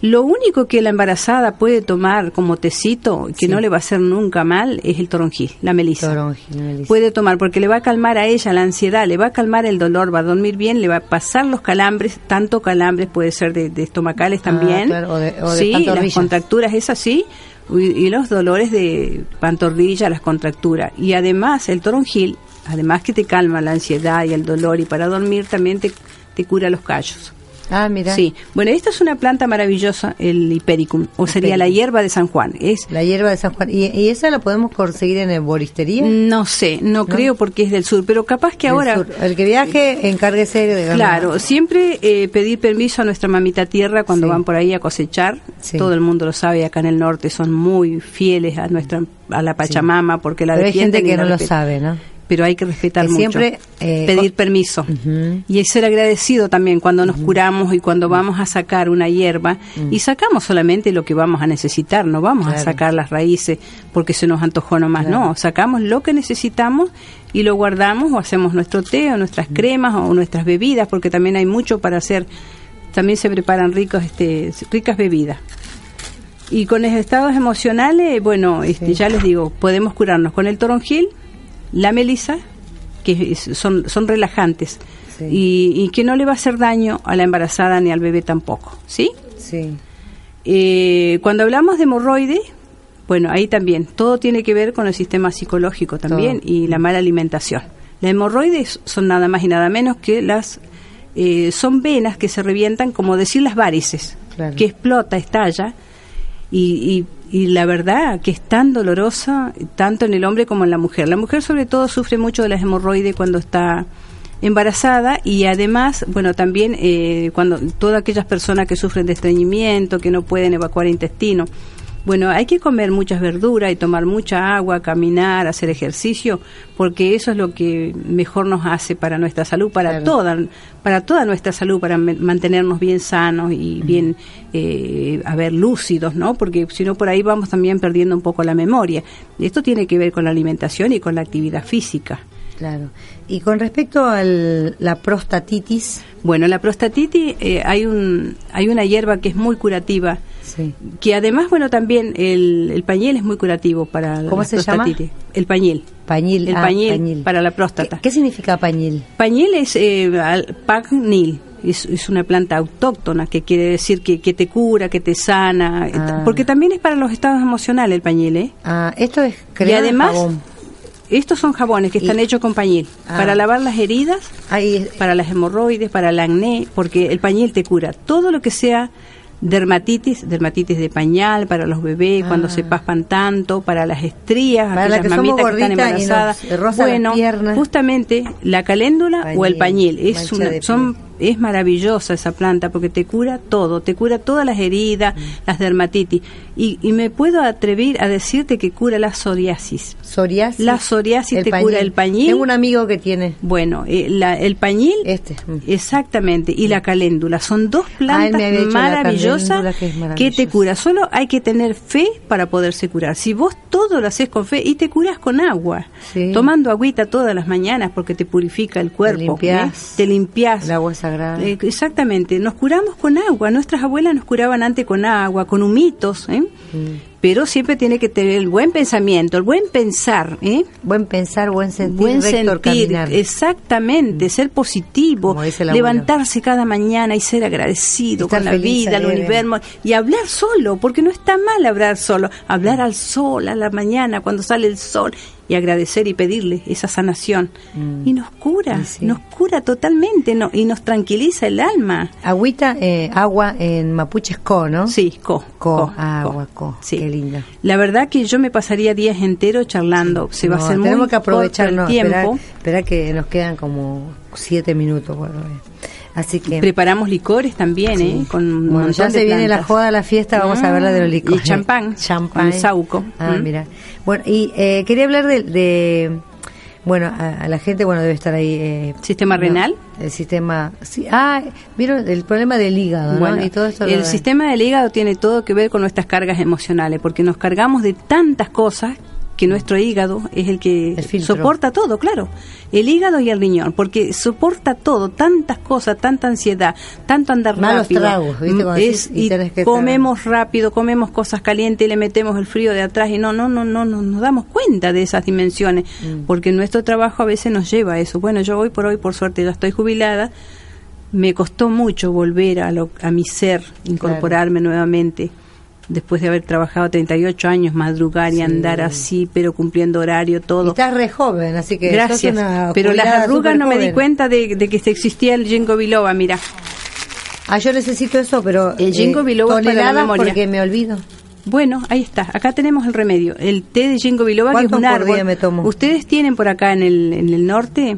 D: Lo único que la embarazada puede tomar como tecito, que
C: Sí.
D: no le va a hacer nunca mal, es el toronjil, la melisa.
C: Toronjil, melisa.
D: Puede tomar porque le va a calmar a ella la ansiedad, le va a calmar el dolor, va a dormir bien, le va a pasar los calambres, tanto calambres puede ser de, de estomacales también.
C: Ah, claro, o de- o de
D: sí, las contracturas es así y, y los dolores de pantorrilla, las contracturas. Y además el toronjil, además que te calma la ansiedad y el dolor y para dormir también te, te cura los callos.
C: Ah, mira.
D: Sí, bueno, esta es una planta maravillosa, el hipericum, o sería la hierba de San Juan. Es
C: La hierba de San Juan. ¿Y, y esa la podemos conseguir en el boristería?
D: no sé, no, creo porque es del sur, pero capaz que
C: Del
D: ahora
C: sur. El que viaje, encárguese de
D: Claro, siempre eh, pedir permiso a nuestra mamita tierra cuando
C: Sí.
D: van por ahí a cosechar.
C: Sí.
D: Todo el mundo lo sabe, acá en el norte son muy fieles a nuestra a la Pachamama porque la
C: Pero hay gente que no lo sabe, ¿no?
D: Pero hay que respetar
C: Que
D: mucho.
C: siempre, eh,
D: pedir permiso.
C: Ujú.
D: Y ser agradecido también cuando nos curamos y cuando vamos a sacar una hierba. Y sacamos solamente lo que vamos a necesitar, no vamos a sacar las raíces porque se nos antojó nomás,
C: Claro.
D: no. Sacamos lo que necesitamos y lo guardamos o hacemos nuestro té o nuestras cremas o nuestras bebidas porque también hay mucho para hacer. También se preparan ricos, este, ricas bebidas. Y con los estados emocionales, bueno, este, ya les digo, podemos curarnos con el toronjil, la melisa, que son, son relajantes
C: Sí.
D: y, y que no le va a hacer daño a la embarazada ni al bebé tampoco, ¿sí?
C: Sí.
D: Eh, cuando hablamos de hemorroides, bueno, ahí también, todo tiene que ver con el sistema psicológico también
C: Todo.
D: y la mala alimentación. Las hemorroides son nada más y nada menos que las, eh, son venas que se revientan, como decir las varices,
C: Claro.
D: que explota, estalla, y, y, y la verdad que es tan dolorosa, tanto en el hombre como en la mujer. La mujer sobre todo sufre mucho de las hemorroides cuando está embarazada y además, bueno, también eh, cuando todas aquellas personas que sufren de estreñimiento, que no pueden evacuar intestino. Bueno, hay que comer muchas verduras y tomar mucha agua, caminar, hacer ejercicio, porque eso es lo que mejor nos hace para nuestra salud, para
C: Claro.
D: toda, para toda nuestra salud, para mantenernos bien sanos y bien, eh, a ver, lúcidos, ¿no? Porque si no por ahí vamos también perdiendo un poco la memoria. Esto tiene que ver con la alimentación y con la actividad física.
C: Claro. Y con respecto a la prostatitis,
D: Bueno, la prostatitis eh, hay un hay una hierba que es muy curativa,
C: sí.
D: que además bueno también el, el pañel es muy curativo para
C: ¿Cómo
D: la
C: se llama?
D: prostatitis. El pañel.
C: Pañil.
D: El
C: ah,
D: pañel, para la próstata.
C: ¿Qué, qué significa pañil?
D: Pañel es eh, pagnil. Es, es una planta autóctona que quiere decir que, que te cura, que te sana,
C: Ah.
D: porque también es para los estados emocionales el pañel, ¿eh?
C: Ah, esto es
D: Y
C: crema
D: además. Estos son jabones que están
C: Y-
D: hechos con pañel,
C: Ah.
D: para lavar las heridas
C: Ahí,
D: para las hemorroides, para el acné, porque el pañal te cura todo lo que sea dermatitis, dermatitis de pañal para los bebés cuando se paspan tanto, para las estrías,
C: Ah. Para las
D: aquellas
C: que somos
D: mamitas que están
C: gorditas y nos
D: embarazadas. bueno, justamente la caléndula o el
C: Pañil,
D: pañil es una, son es maravillosa esa planta porque te cura todo, te cura todas las heridas,
C: Mm.
D: las dermatitis y, y me puedo atrever a decirte que cura la psoriasis.
C: psoriasis.
D: La psoriasis
C: el
D: te cura el pañil.
C: Tengo un amigo que tiene
D: Bueno, eh, la- el pañil
C: este. mm.
D: Exactamente, y la caléndula. Son dos plantas maravillosas
C: que
D: te cura. Solo hay que tener fe para poderse curar. Si vos todo lo haces con fe y te curas con agua,
C: Sí.
D: tomando agüita todas las mañanas porque te purifica el cuerpo,
C: limpiás.
D: ¿eh? te limpias.
C: El agua sagrada.
D: Eh, exactamente, nos curamos con agua. Nuestras abuelas nos curaban antes con agua, con humitos, ¿eh?
C: Mm.
D: Pero siempre tiene que tener el buen pensamiento, el buen pensar, ¿eh?
C: Buen pensar, buen sentir,
D: buen sentir,
C: caminar.
D: exactamente, ser positivo, levantarse cada mañana y ser agradecido
C: Estar
D: con la vida, el universo y hablar solo, porque no está mal hablar solo, hablar al sol a la mañana cuando sale el sol y agradecer y pedirle esa sanación y nos cura,
C: Mm. Sí.
D: nos cura totalmente, no, y nos tranquiliza el alma.
C: Agüita, eh, agua en mapuche es co, ¿no?
D: Sí, co,
C: Co,
D: co,
C: agua, co.
D: Sí.
C: Qué linda.
D: La verdad que yo me pasaría días enteros charlando, se va a hacer muy
C: tenemos que aprovechar,
D: el tiempo.
C: esperar que nos quedan como siete minutos. Bueno. Así que
D: Preparamos licores también, ¿eh? Con
C: Bueno, ya se viene la joda, la fiesta, vamos a la de los
D: Mm,
C: licores.
D: y champán,
C: Champán.
D: con sauco.
C: Ah,
D: Mm.
C: mira. Bueno, y eh, quería hablar de, de- bueno, a, a la gente, bueno, debe estar ahí. eh,
D: ¿Sistema
C: no,
D: renal?
C: El sistema, sí, ah, vieron el problema del hígado, ¿no?
D: Bueno,
C: Y todo esto.
D: el sistema del hígado tiene todo que ver con nuestras cargas emocionales, porque nos cargamos de tantas cosas que nuestro hígado es el que
C: El
D: soporta todo, claro. El hígado y el riñón, porque soporta todo, tantas cosas, tanta ansiedad, tanto andar
C: Malos
D: rápido.
C: tragos, ¿viste? Cuando
D: Es-
C: y
D: y
C: tenés que
D: comemos rápido, comemos cosas calientes y le metemos el frío de atrás y no, no, no, no, no nos damos cuenta de esas dimensiones,
C: Mm.
D: porque nuestro trabajo a veces nos lleva a eso. Bueno, yo hoy por hoy, por suerte, ya estoy jubilada, me costó mucho volver a, lo, a mi ser, incorporarme nuevamente, después de haber trabajado 38 años, madrugar y
C: Sí.
D: andar así, pero cumpliendo horario,
C: Y
D: todo.
C: estás re joven, así que.
D: Gracias.
C: una
D: Pero las arrugas no me di cuenta de, de que existía el ginkgo biloba, mira.
C: Ah, yo necesito eso, pero.
D: El ginkgo biloba es para la memoria.
C: porque me olvido.
D: Bueno, ahí está. Acá tenemos el remedio. El té de ginkgo biloba, que es
C: ¿Cuántos
D: un árbol.
C: día me tomo?
D: Ustedes tienen por acá en el, en el norte.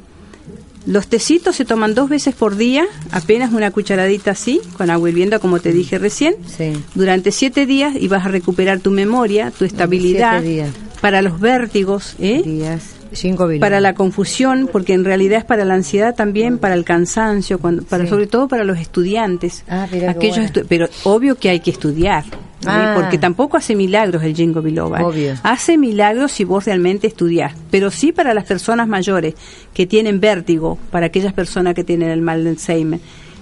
D: Los tecitos se toman dos veces por día, apenas una cucharadita así, con agua hirviendo, como te dije recién.
C: Sí.
D: Durante siete días y vas a recuperar tu memoria, tu estabilidad.
C: Siete días.
D: Para los vértigos, ¿eh?
C: Días. Cinco
D: para la confusión, porque en realidad es para la ansiedad también, para el cansancio, cuando, para
C: Sí.
D: sobre todo para los estudiantes.
C: Ah, mira qué
D: Aquellos
C: bueno.
D: estu- pero obvio que hay que estudiar.
C: Ah.
D: porque tampoco hace milagros el Jingo Biloba.
C: Obvio.
D: Hace milagros si vos realmente estudiás, pero sí para las personas mayores que tienen vértigo, para aquellas personas que tienen el mal de Alzheimer,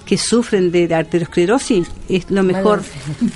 D: que sufren de arteriosclerosis, es lo mejor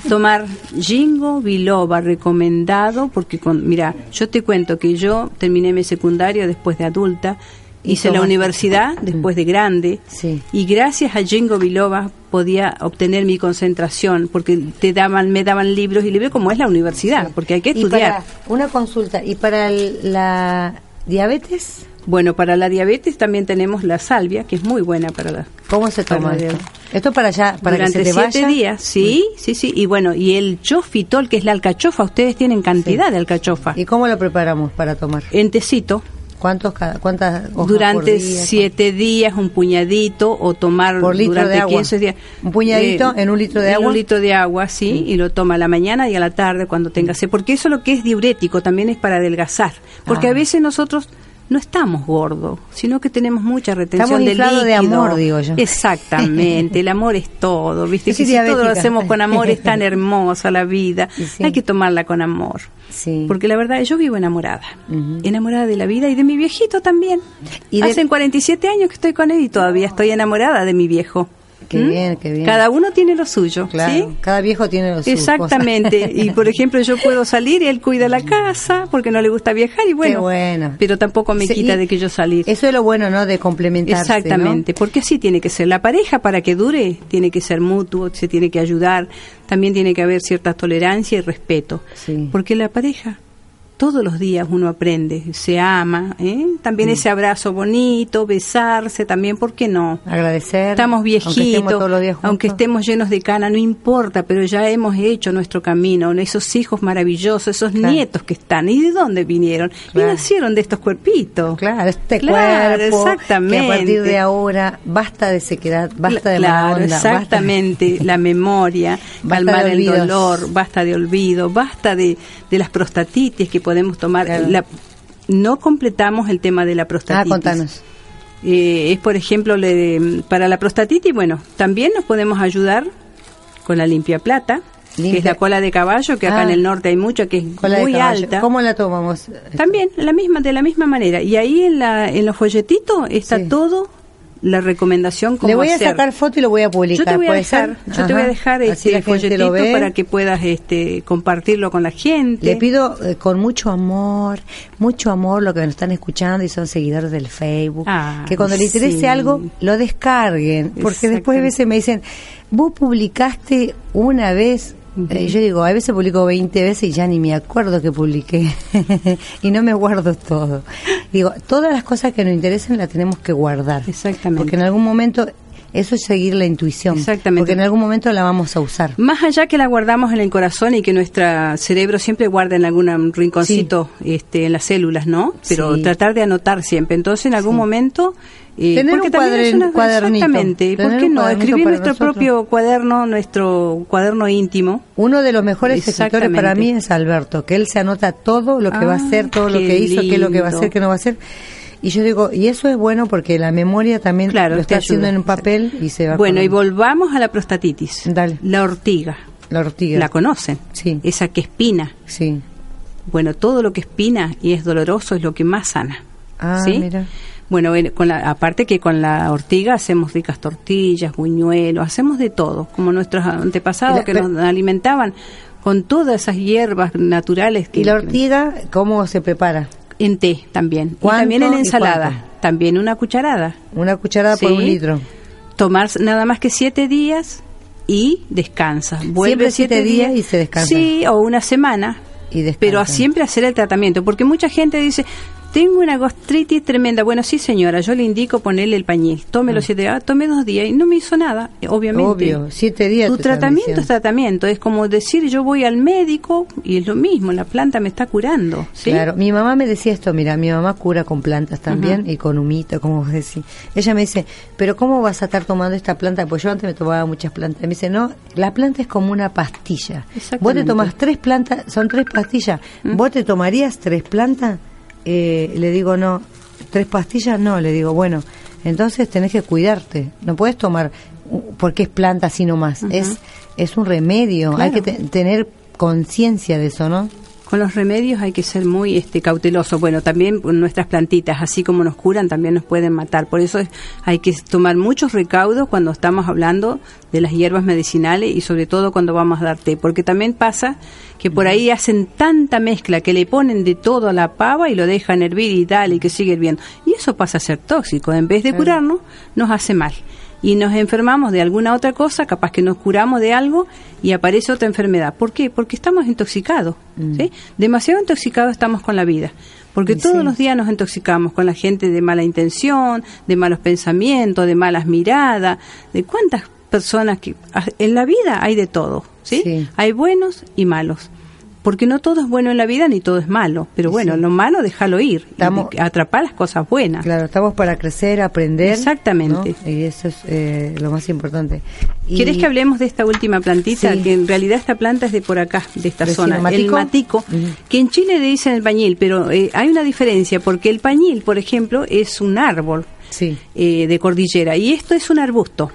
D: tomar Jingo Biloba recomendado, porque con, mira, yo te cuento que yo terminé mi secundario después de adulta,
C: Y
D: hice la universidad después de grande,
C: Sí.
D: y gracias a Jingo Biloba podía obtener mi concentración, porque te daban, me daban libros y libros como es la universidad, porque hay que
C: Y
D: estudiar.
C: para, una consulta, ¿y para el- la diabetes?
D: Bueno, para la diabetes también tenemos la salvia, que es muy buena para la
C: ¿Cómo se toma esto? Esto para allá, para
D: durante
C: que se te
D: siete
C: vaya.
D: días, sí, sí, sí, y bueno, y el chofitol, que es la alcachofa, ustedes tienen cantidad de alcachofa.
C: ¿Y cómo lo preparamos para tomar?
D: En tecito,
C: ¿Cuántos cada, cuántas hojas
D: durante
C: por día?
D: siete días, un puñadito, o tomar
C: Por litro
D: durante
C: de agua.
D: 15 días.
C: Un puñadito en un litro de
D: en
C: agua.
D: un litro de agua, sí, y lo toma a la mañana y a la tarde cuando tenga sed, porque eso lo que es diurético también es para adelgazar, porque
C: Ah.
D: a veces nosotros no estamos gordos, sino que tenemos mucha retención
C: Estamos
D: de
C: inflados de
D: líquido.
C: amor, digo yo.
D: Exactamente, el amor es todo, ¿viste? Que si todo lo hacemos con amor es tan hermosa la vida.
C: Sí.
D: Hay que tomarla con amor.
C: Sí.
D: Porque la verdad, yo vivo enamorada. Enamorada de la vida y de mi viejito también.
C: Y de-
D: Hacen 47 años que estoy con él y todavía estoy enamorada de mi viejo.
C: Qué
D: ¿Mm?
C: bien, qué bien.
D: Cada uno tiene lo suyo,
C: Claro,
D: ¿sí?
C: cada viejo tiene sus
D: Exactamente.
C: cosas.
D: Y por ejemplo, yo puedo salir y él cuida la casa porque no le gusta viajar y bueno.
C: Qué bueno.
D: Pero tampoco me
C: Sí,
D: quita de que yo salir.
C: Eso es lo bueno, ¿no? De complementarse, ¿no?
D: Exactamente, porque así tiene que ser. La pareja para que dure tiene que ser mutuo, se tiene que ayudar, también tiene que haber cierta tolerancia y respeto.
C: Sí.
D: Porque la pareja todos los días uno aprende, se ama, ¿eh? también
C: Mm.
D: ese abrazo bonito, besarse, también, ¿por qué no?
C: Agradecer.
D: Estamos
C: aunque estemos
D: viejitos,
C: todos los días juntos.
D: aunque estemos llenos de cana, no importa, pero ya hemos hecho nuestro camino, esos hijos maravillosos, esos
C: Claro.
D: nietos que están, ¿y de dónde vinieron?
C: Claro.
D: Y nacieron de estos cuerpitos.
C: Claro, este
D: Claro,
C: cuerpo
D: exactamente.
C: que a partir de ahora basta de sequedad, basta de mala
D: claro,
C: onda, basta-
D: exactamente, la memoria,
C: Basta
D: calmar
C: de
D: el dolor, basta de olvido, basta de, de las prostatitis que podemos tomar.
C: Claro.
D: La- no completamos el tema de la
C: Ah,
D: prostatitis.
C: contanos.
D: Eh, es, por ejemplo, le- para la prostatitis, bueno, también nos podemos ayudar con la limpia plata, que es la cola de caballo, que acá
C: Ah.
D: en el norte hay mucha, que es
C: Cola
D: muy alta.
C: ¿Cómo la tomamos?
D: También, la misma, de la misma manera. Y ahí en, la, en los folletitos está
C: Sí.
D: todo la recomendación cómo
C: Le voy a sacar foto y lo voy a publicar.
D: Yo te voy a
C: ¿puede
D: dejar,
C: ser?
D: yo te voy a dejar este
C: la gente
D: folletito
C: lo ve.
D: para que puedas este compartirlo con la gente.
C: Le pido eh, con mucho amor, mucho amor lo que nos están escuchando y son seguidores del Facebook,
D: Ah,
C: que cuando les interese algo lo descarguen, porque después a veces me dicen, vos publicaste una vez, Eh, yo digo, a veces publico 20 veces y ya ni me acuerdo que publiqué y no me guardo todo. Digo, todas las cosas que nos interesen las tenemos que guardar,
D: Exactamente.
C: porque en algún momento eso es seguir la intuición,
D: Exactamente.
C: porque en algún momento la vamos a usar.
D: Más allá que la guardamos en el corazón y que nuestro cerebro siempre guarda en algún rinconcito este, en las células, ¿no? Pero
C: Sí.
D: tratar de anotar siempre. Entonces, en algún
C: Sí.
D: momento... eh,
C: Tener
D: porque
C: un
D: también una-
C: cuadernito.
D: Exactamente. ¿Por qué no? Escribir nuestro
C: nosotros.
D: propio cuaderno, nuestro cuaderno íntimo.
C: Uno de los mejores escritores para mí es Alberto, que él se anota todo lo que va a
D: Ah,
C: hacer, todo lo que hizo, qué es lo que va a
D: lindo.
C: hacer, qué no va a hacer. Y yo digo, y eso es bueno porque la memoria también
D: Claro,
C: lo está haciendo en un papel y se va
D: Bueno, y volvamos a la prostatitis.
C: Dale.
D: La ortiga.
C: la ortiga.
D: ¿La conocen?
C: Sí.
D: Esa que espina.
C: Sí.
D: Bueno, todo lo que espina y es doloroso es lo que más sana.
C: Ah,
D: ¿sí?
C: mira.
D: Bueno, con la, aparte que con la ortiga hacemos ricas tortillas, buñuelos, hacemos de todo, como nuestros antepasados
C: la-
D: que nos alimentaban con todas esas hierbas naturales que
C: ¿Y la ortiga cómo se prepara?
D: En té también y
C: ¿Cuánto
D: también en ensalada, también una cucharada.
C: Una cucharada por un litro.
D: Tomar nada más que siete días y descansa. Vuelve
C: Siempre siete días y se descansa.
D: Sí, o una semana.
C: Y descansa.
D: Pero a siempre hacer el tratamiento, porque mucha gente dice, tengo una gastritis tremenda. Bueno, sí señora, yo le indico ponerle el pañil. Tome los siete días, tome dos días y no me hizo nada, eh, obviamente.
C: Obvio, siete días
D: Tu tratamiento es tratamiento, es como decir yo voy al médico y es lo mismo, la planta me está curando. ¿sí?
C: Claro, mi mamá me decía esto, mira, mi mamá cura con plantas también y con humito, como vos decís. Ella me dice, pero ¿cómo vas a estar tomando esta planta? Pues yo antes me tomaba muchas plantas. Me dice, no, la planta es como una pastilla. Vos te tomás tres plantas, son tres pastillas. ¿Vos te tomarías tres plantas? Eh, le digo, no, tres pastillas, no, le digo, bueno, entonces tenés que cuidarte. No puedes tomar porque es planta así nomás. es, es un remedio, hay que te- tener conciencia de eso, ¿no?
D: Con los remedios hay que ser muy este, cauteloso. Bueno, también con nuestras plantitas, así como nos curan, también nos pueden matar. Por eso es- hay que tomar muchos recaudos cuando estamos hablando de las hierbas medicinales y sobre todo cuando vamos a dar té. Porque también pasa que por ahí hacen tanta mezcla que le ponen de todo a la pava y lo dejan hervir y tal y que sigue hirviendo. Y eso pasa a ser tóxico. En vez de curarnos, nos hace mal. Y nos enfermamos de alguna otra cosa, capaz que nos curamos de algo y aparece otra enfermedad. ¿Por qué? Porque estamos intoxicados. ¿sí? Demasiado intoxicados estamos con la vida. Porque
C: Mm.
D: Todos
C: sí.
D: los días nos intoxicamos con la gente de mala intención, de malos pensamientos, de malas miradas, de cuántas personas que ah, en la vida hay de todo, ¿sí?
C: Sí.
D: Hay buenos y malos. Porque no todo es bueno en la vida ni todo es malo, pero bueno,
C: Sí.
D: lo malo déjalo ir,
C: Estamos-
D: atrapar las cosas buenas.
C: Claro, estamos para crecer, aprender.
D: Exactamente.
C: ¿no? Y eso es eh, lo más importante. Y-
D: ¿Quieres que hablemos de esta última plantita?
C: Sí.
D: Que en realidad esta planta es de por acá, de esta
C: ¿Vecino
D: zona. El
C: matico?
D: que en Chile le dicen el pañil, pero eh, hay una diferencia, porque el pañil, por ejemplo, es un árbol
C: Sí,
D: eh, de cordillera y esto es un arbusto,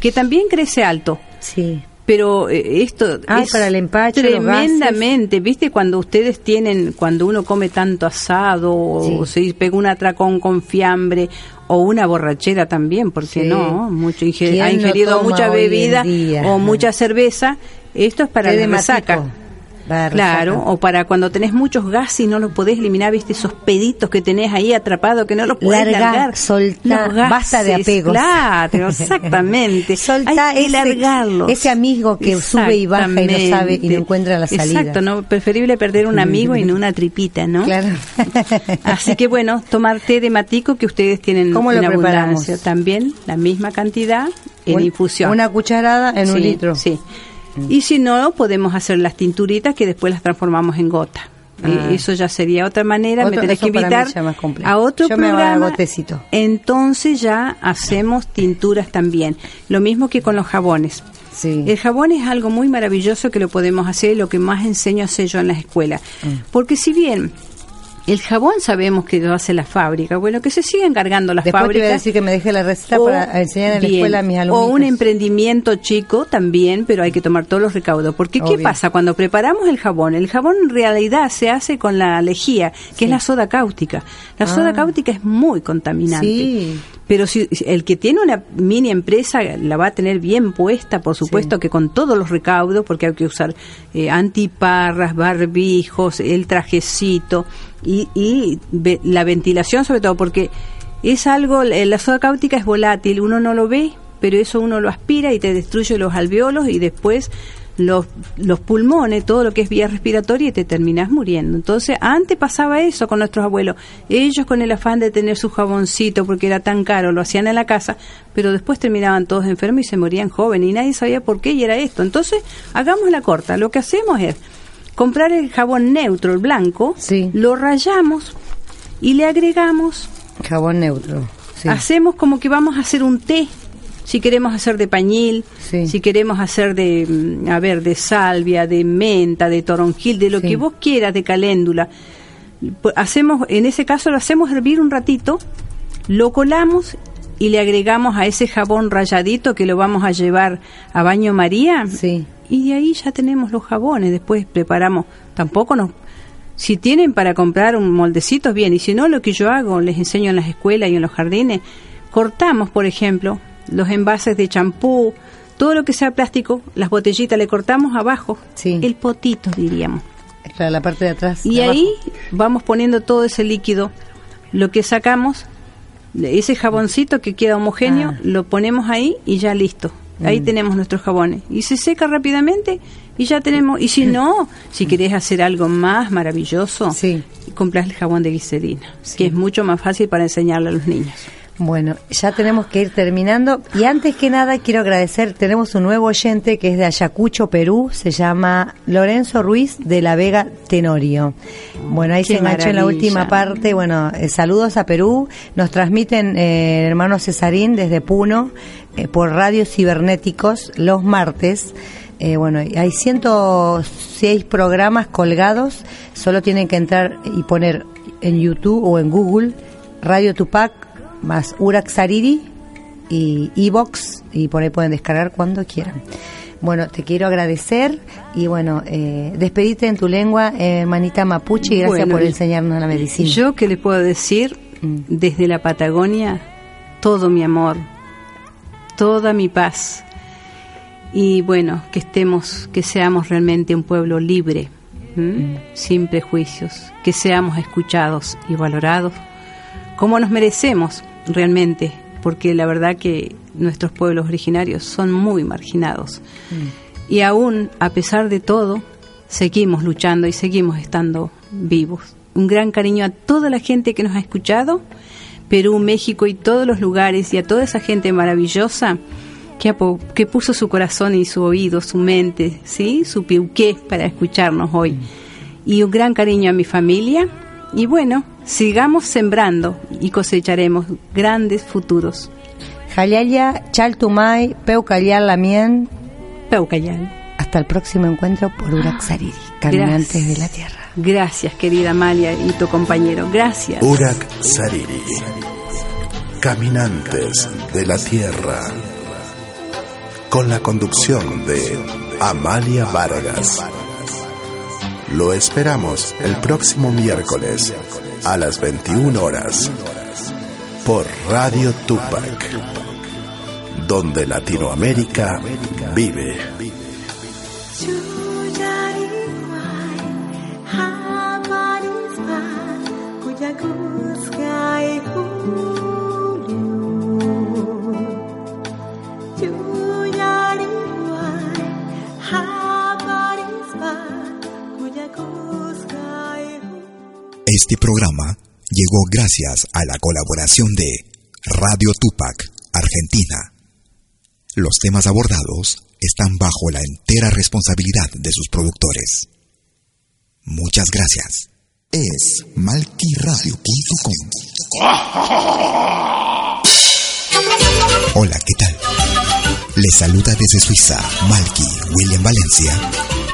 D: que también crece alto.
C: sí.
D: Pero eh, esto
C: Ah,
D: es
C: para el empacho,
D: tremendamente, ¿viste? Cuando ustedes tienen, cuando uno come tanto asado, o se pega un atracón con fiambre, o una borrachera también, porque
C: Sí.
D: no, mucho inge-
C: ¿Quién
D: ha
C: no
D: ingerido
C: toma
D: mucha bebida o mucha cerveza, esto es para la resaca.
C: Para
D: Claro, o para cuando tenés muchos gases y no los podés eliminar, viste esos peditos que tenés ahí atrapados que no los podés
C: Larga,
D: largar.
C: soltá,
D: Los
C: basta de
D: gases,
C: apegos.
D: Claro, exactamente.
C: Soltá
D: Hay que
C: ese- amigo que sube y baja y no sabe y no encuentra la salida.
D: Exacto, no preferible perder un amigo y no una tripita, ¿no?
C: Claro.
D: Así que bueno, tomar té de matico que ustedes tienen
C: ¿Cómo lo
D: en abundancia.
C: preparamos?
D: También la misma cantidad en infusión.
C: Una cucharada en un litro.
D: Sí. Y si no, podemos hacer las tinturitas que después las transformamos en gota. Eh,
C: Ah.
D: eso ya sería otra manera,
C: Otro-
D: me tenés que invitar a otro
C: Yo
D: programa. Entonces ya hacemos tinturas también. Lo mismo que con los jabones.
C: Sí.
D: El jabón es algo muy maravilloso que lo podemos hacer, lo que más enseño a hacer yo en las escuelas.
C: Mm.
D: Porque si bien El jabón sabemos que lo hace la fábrica. Bueno, que se sigan cargando las
C: Después te voy a
D: fábricas.
C: decir que me deje la receta
D: O-
C: para enseñar en la escuela a mis alumnos.
D: O un emprendimiento chico también, pero hay que tomar todos los recaudos. Porque ¿qué pasa cuando preparamos el jabón? El jabón en realidad se hace con la lejía, que es la soda cáustica. La soda
C: Ah.
D: cáustica es muy contaminante.
C: Sí.
D: Pero si si el que tiene una mini empresa la va a tener bien puesta, por supuesto que con todos los recaudos, porque hay que usar eh, antiparras, barbijos, el trajecito y, y ve- la ventilación sobre todo, porque es algo, la soda cáustica es volátil, uno no lo ve, pero eso uno lo aspira y te destruye los alveolos y después los, los pulmones, todo lo que es vía respiratoria y te terminas muriendo. Entonces, antes pasaba eso con nuestros abuelos. Ellos con el afán de tener su jaboncito porque era tan caro, lo hacían en la casa, pero después terminaban todos enfermos y se morían jóvenes y nadie sabía por qué y era esto. Entonces, hagamos la corta. Lo que hacemos es comprar el jabón neutro, el blanco, lo rayamos y le agregamos
C: Jabón neutro. sí.
D: Hacemos como que vamos a hacer un té. Si queremos hacer de pañil, si queremos hacer de, mm, a ver, de salvia, de menta, de toronjil, de lo
C: Sí.
D: que vos quieras, de caléndula. Pues hacemos, en ese caso lo hacemos hervir un ratito, lo colamos y le agregamos a ese jabón rayadito que lo vamos a llevar a baño María. Y de ahí ya tenemos los jabones. Después preparamos, tampoco nos si tienen para comprar un moldecito, bien. Y si no, lo que yo hago, les enseño en las escuelas y en los jardines, cortamos, por ejemplo, los envases de champú, todo lo que sea plástico, las botellitas le cortamos abajo, el potito, diríamos.
C: Claro, la parte de atrás.
D: Y
C: de
D: ahí vamos poniendo todo ese líquido. Lo que sacamos, ese jaboncito que queda homogéneo,
C: Ah.
D: lo ponemos ahí y ya listo. Ahí
C: Mm.
D: tenemos nuestros jabones. Y se seca rápidamente y ya tenemos. Y si no, si querés hacer algo más maravilloso, compras el jabón de glicerina, que es mucho más fácil para enseñarle a los niños.
C: Bueno, ya tenemos que ir terminando. Y antes que nada quiero agradecer, tenemos un nuevo oyente que es de Ayacucho, Perú, se llama Lorenzo Ruiz de la Vega Tenorio. Bueno, ahí
D: Qué
C: se enganchó en la última parte. Bueno, eh, saludos a Perú. Nos transmiten eh, el hermano Cesarín desde Puno eh, por radios cibernéticos los martes. Eh, bueno, hay 106 programas colgados. Solo tienen que entrar y poner en YouTube o en Google Radio Tupac más Urak Sariri y Evox y por ahí pueden descargar cuando quieran. Bueno, te quiero agradecer y bueno, eh, despedite en tu lengua, eh, manita mapuche, y gracias
D: Bueno,
C: por enseñarnos la medicina. Mm.
D: Yo que le puedo decir, desde la Patagonia, todo mi amor, toda mi paz. Y bueno, que estemos, que seamos realmente un pueblo libre, ¿m? sin prejuicios, que seamos escuchados y valorados como nos merecemos realmente, porque la verdad que nuestros pueblos originarios son muy marginados. Y aún, a pesar de todo, seguimos luchando y seguimos estando vivos. Un gran cariño a toda la gente que nos ha escuchado, Perú, México y todos los lugares, y a toda esa gente maravillosa que, que puso su corazón y su oído, su mente, ¿sí? su piuqué para escucharnos hoy. Y un gran cariño a mi familia. Y bueno, sigamos sembrando y cosecharemos grandes futuros.
C: Jayaya, Chaltumay, Peucayal Lamien.
D: Peucayal.
C: Hasta el próximo encuentro por Urak Sariri, Caminantes
D: Gracias.
C: de la Tierra.
D: Gracias, querida Amalia y tu compañero. Gracias.
G: Urak Sariri. Caminantes de la Tierra. Con la conducción de Amalia Vargas. Lo esperamos el próximo miércoles a las 21 horas por Radio Tupac, donde Latinoamérica vive.
F: Este programa llegó gracias a la colaboración de Radio Tupac, Argentina. Los temas abordados están bajo la entera responsabilidad de sus productores. Muchas gracias. Es malquiradio.com. Hola, ¿qué tal? Les saluda desde Suiza Malky William Valencia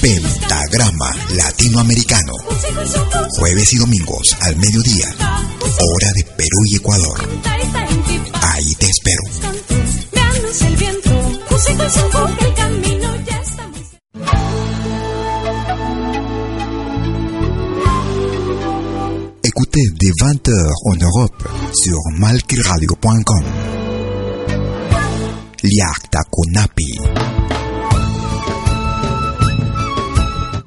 F: Pentagrama Latinoamericano. Jueves y domingos al mediodía. Hora de Perú y Ecuador. Ahí te espero. Écoutez dès 20h en Europe sur malquiradio.com. Liakta Kunapi.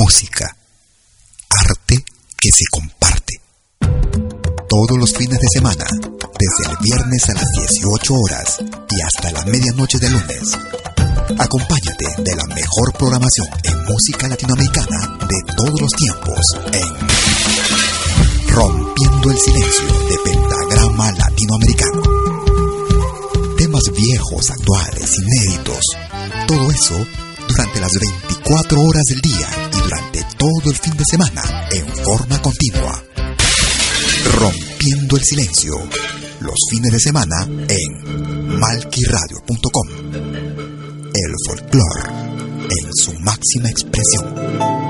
F: Música, arte que se comparte. Todos los fines de semana, desde el viernes a las 18 horas y hasta la medianoche de lunes. Acompáñate de la mejor programación en música latinoamericana de todos los tiempos en Rompiendo el Silencio de Pentagrama Latinoamericano. Temas viejos, actuales, inéditos. Todo eso durante las 24 horas del día todo el fin de semana en forma continua. Rompiendo el silencio. Los fines de semana en malquiradio.com. El folclore en su máxima expresión.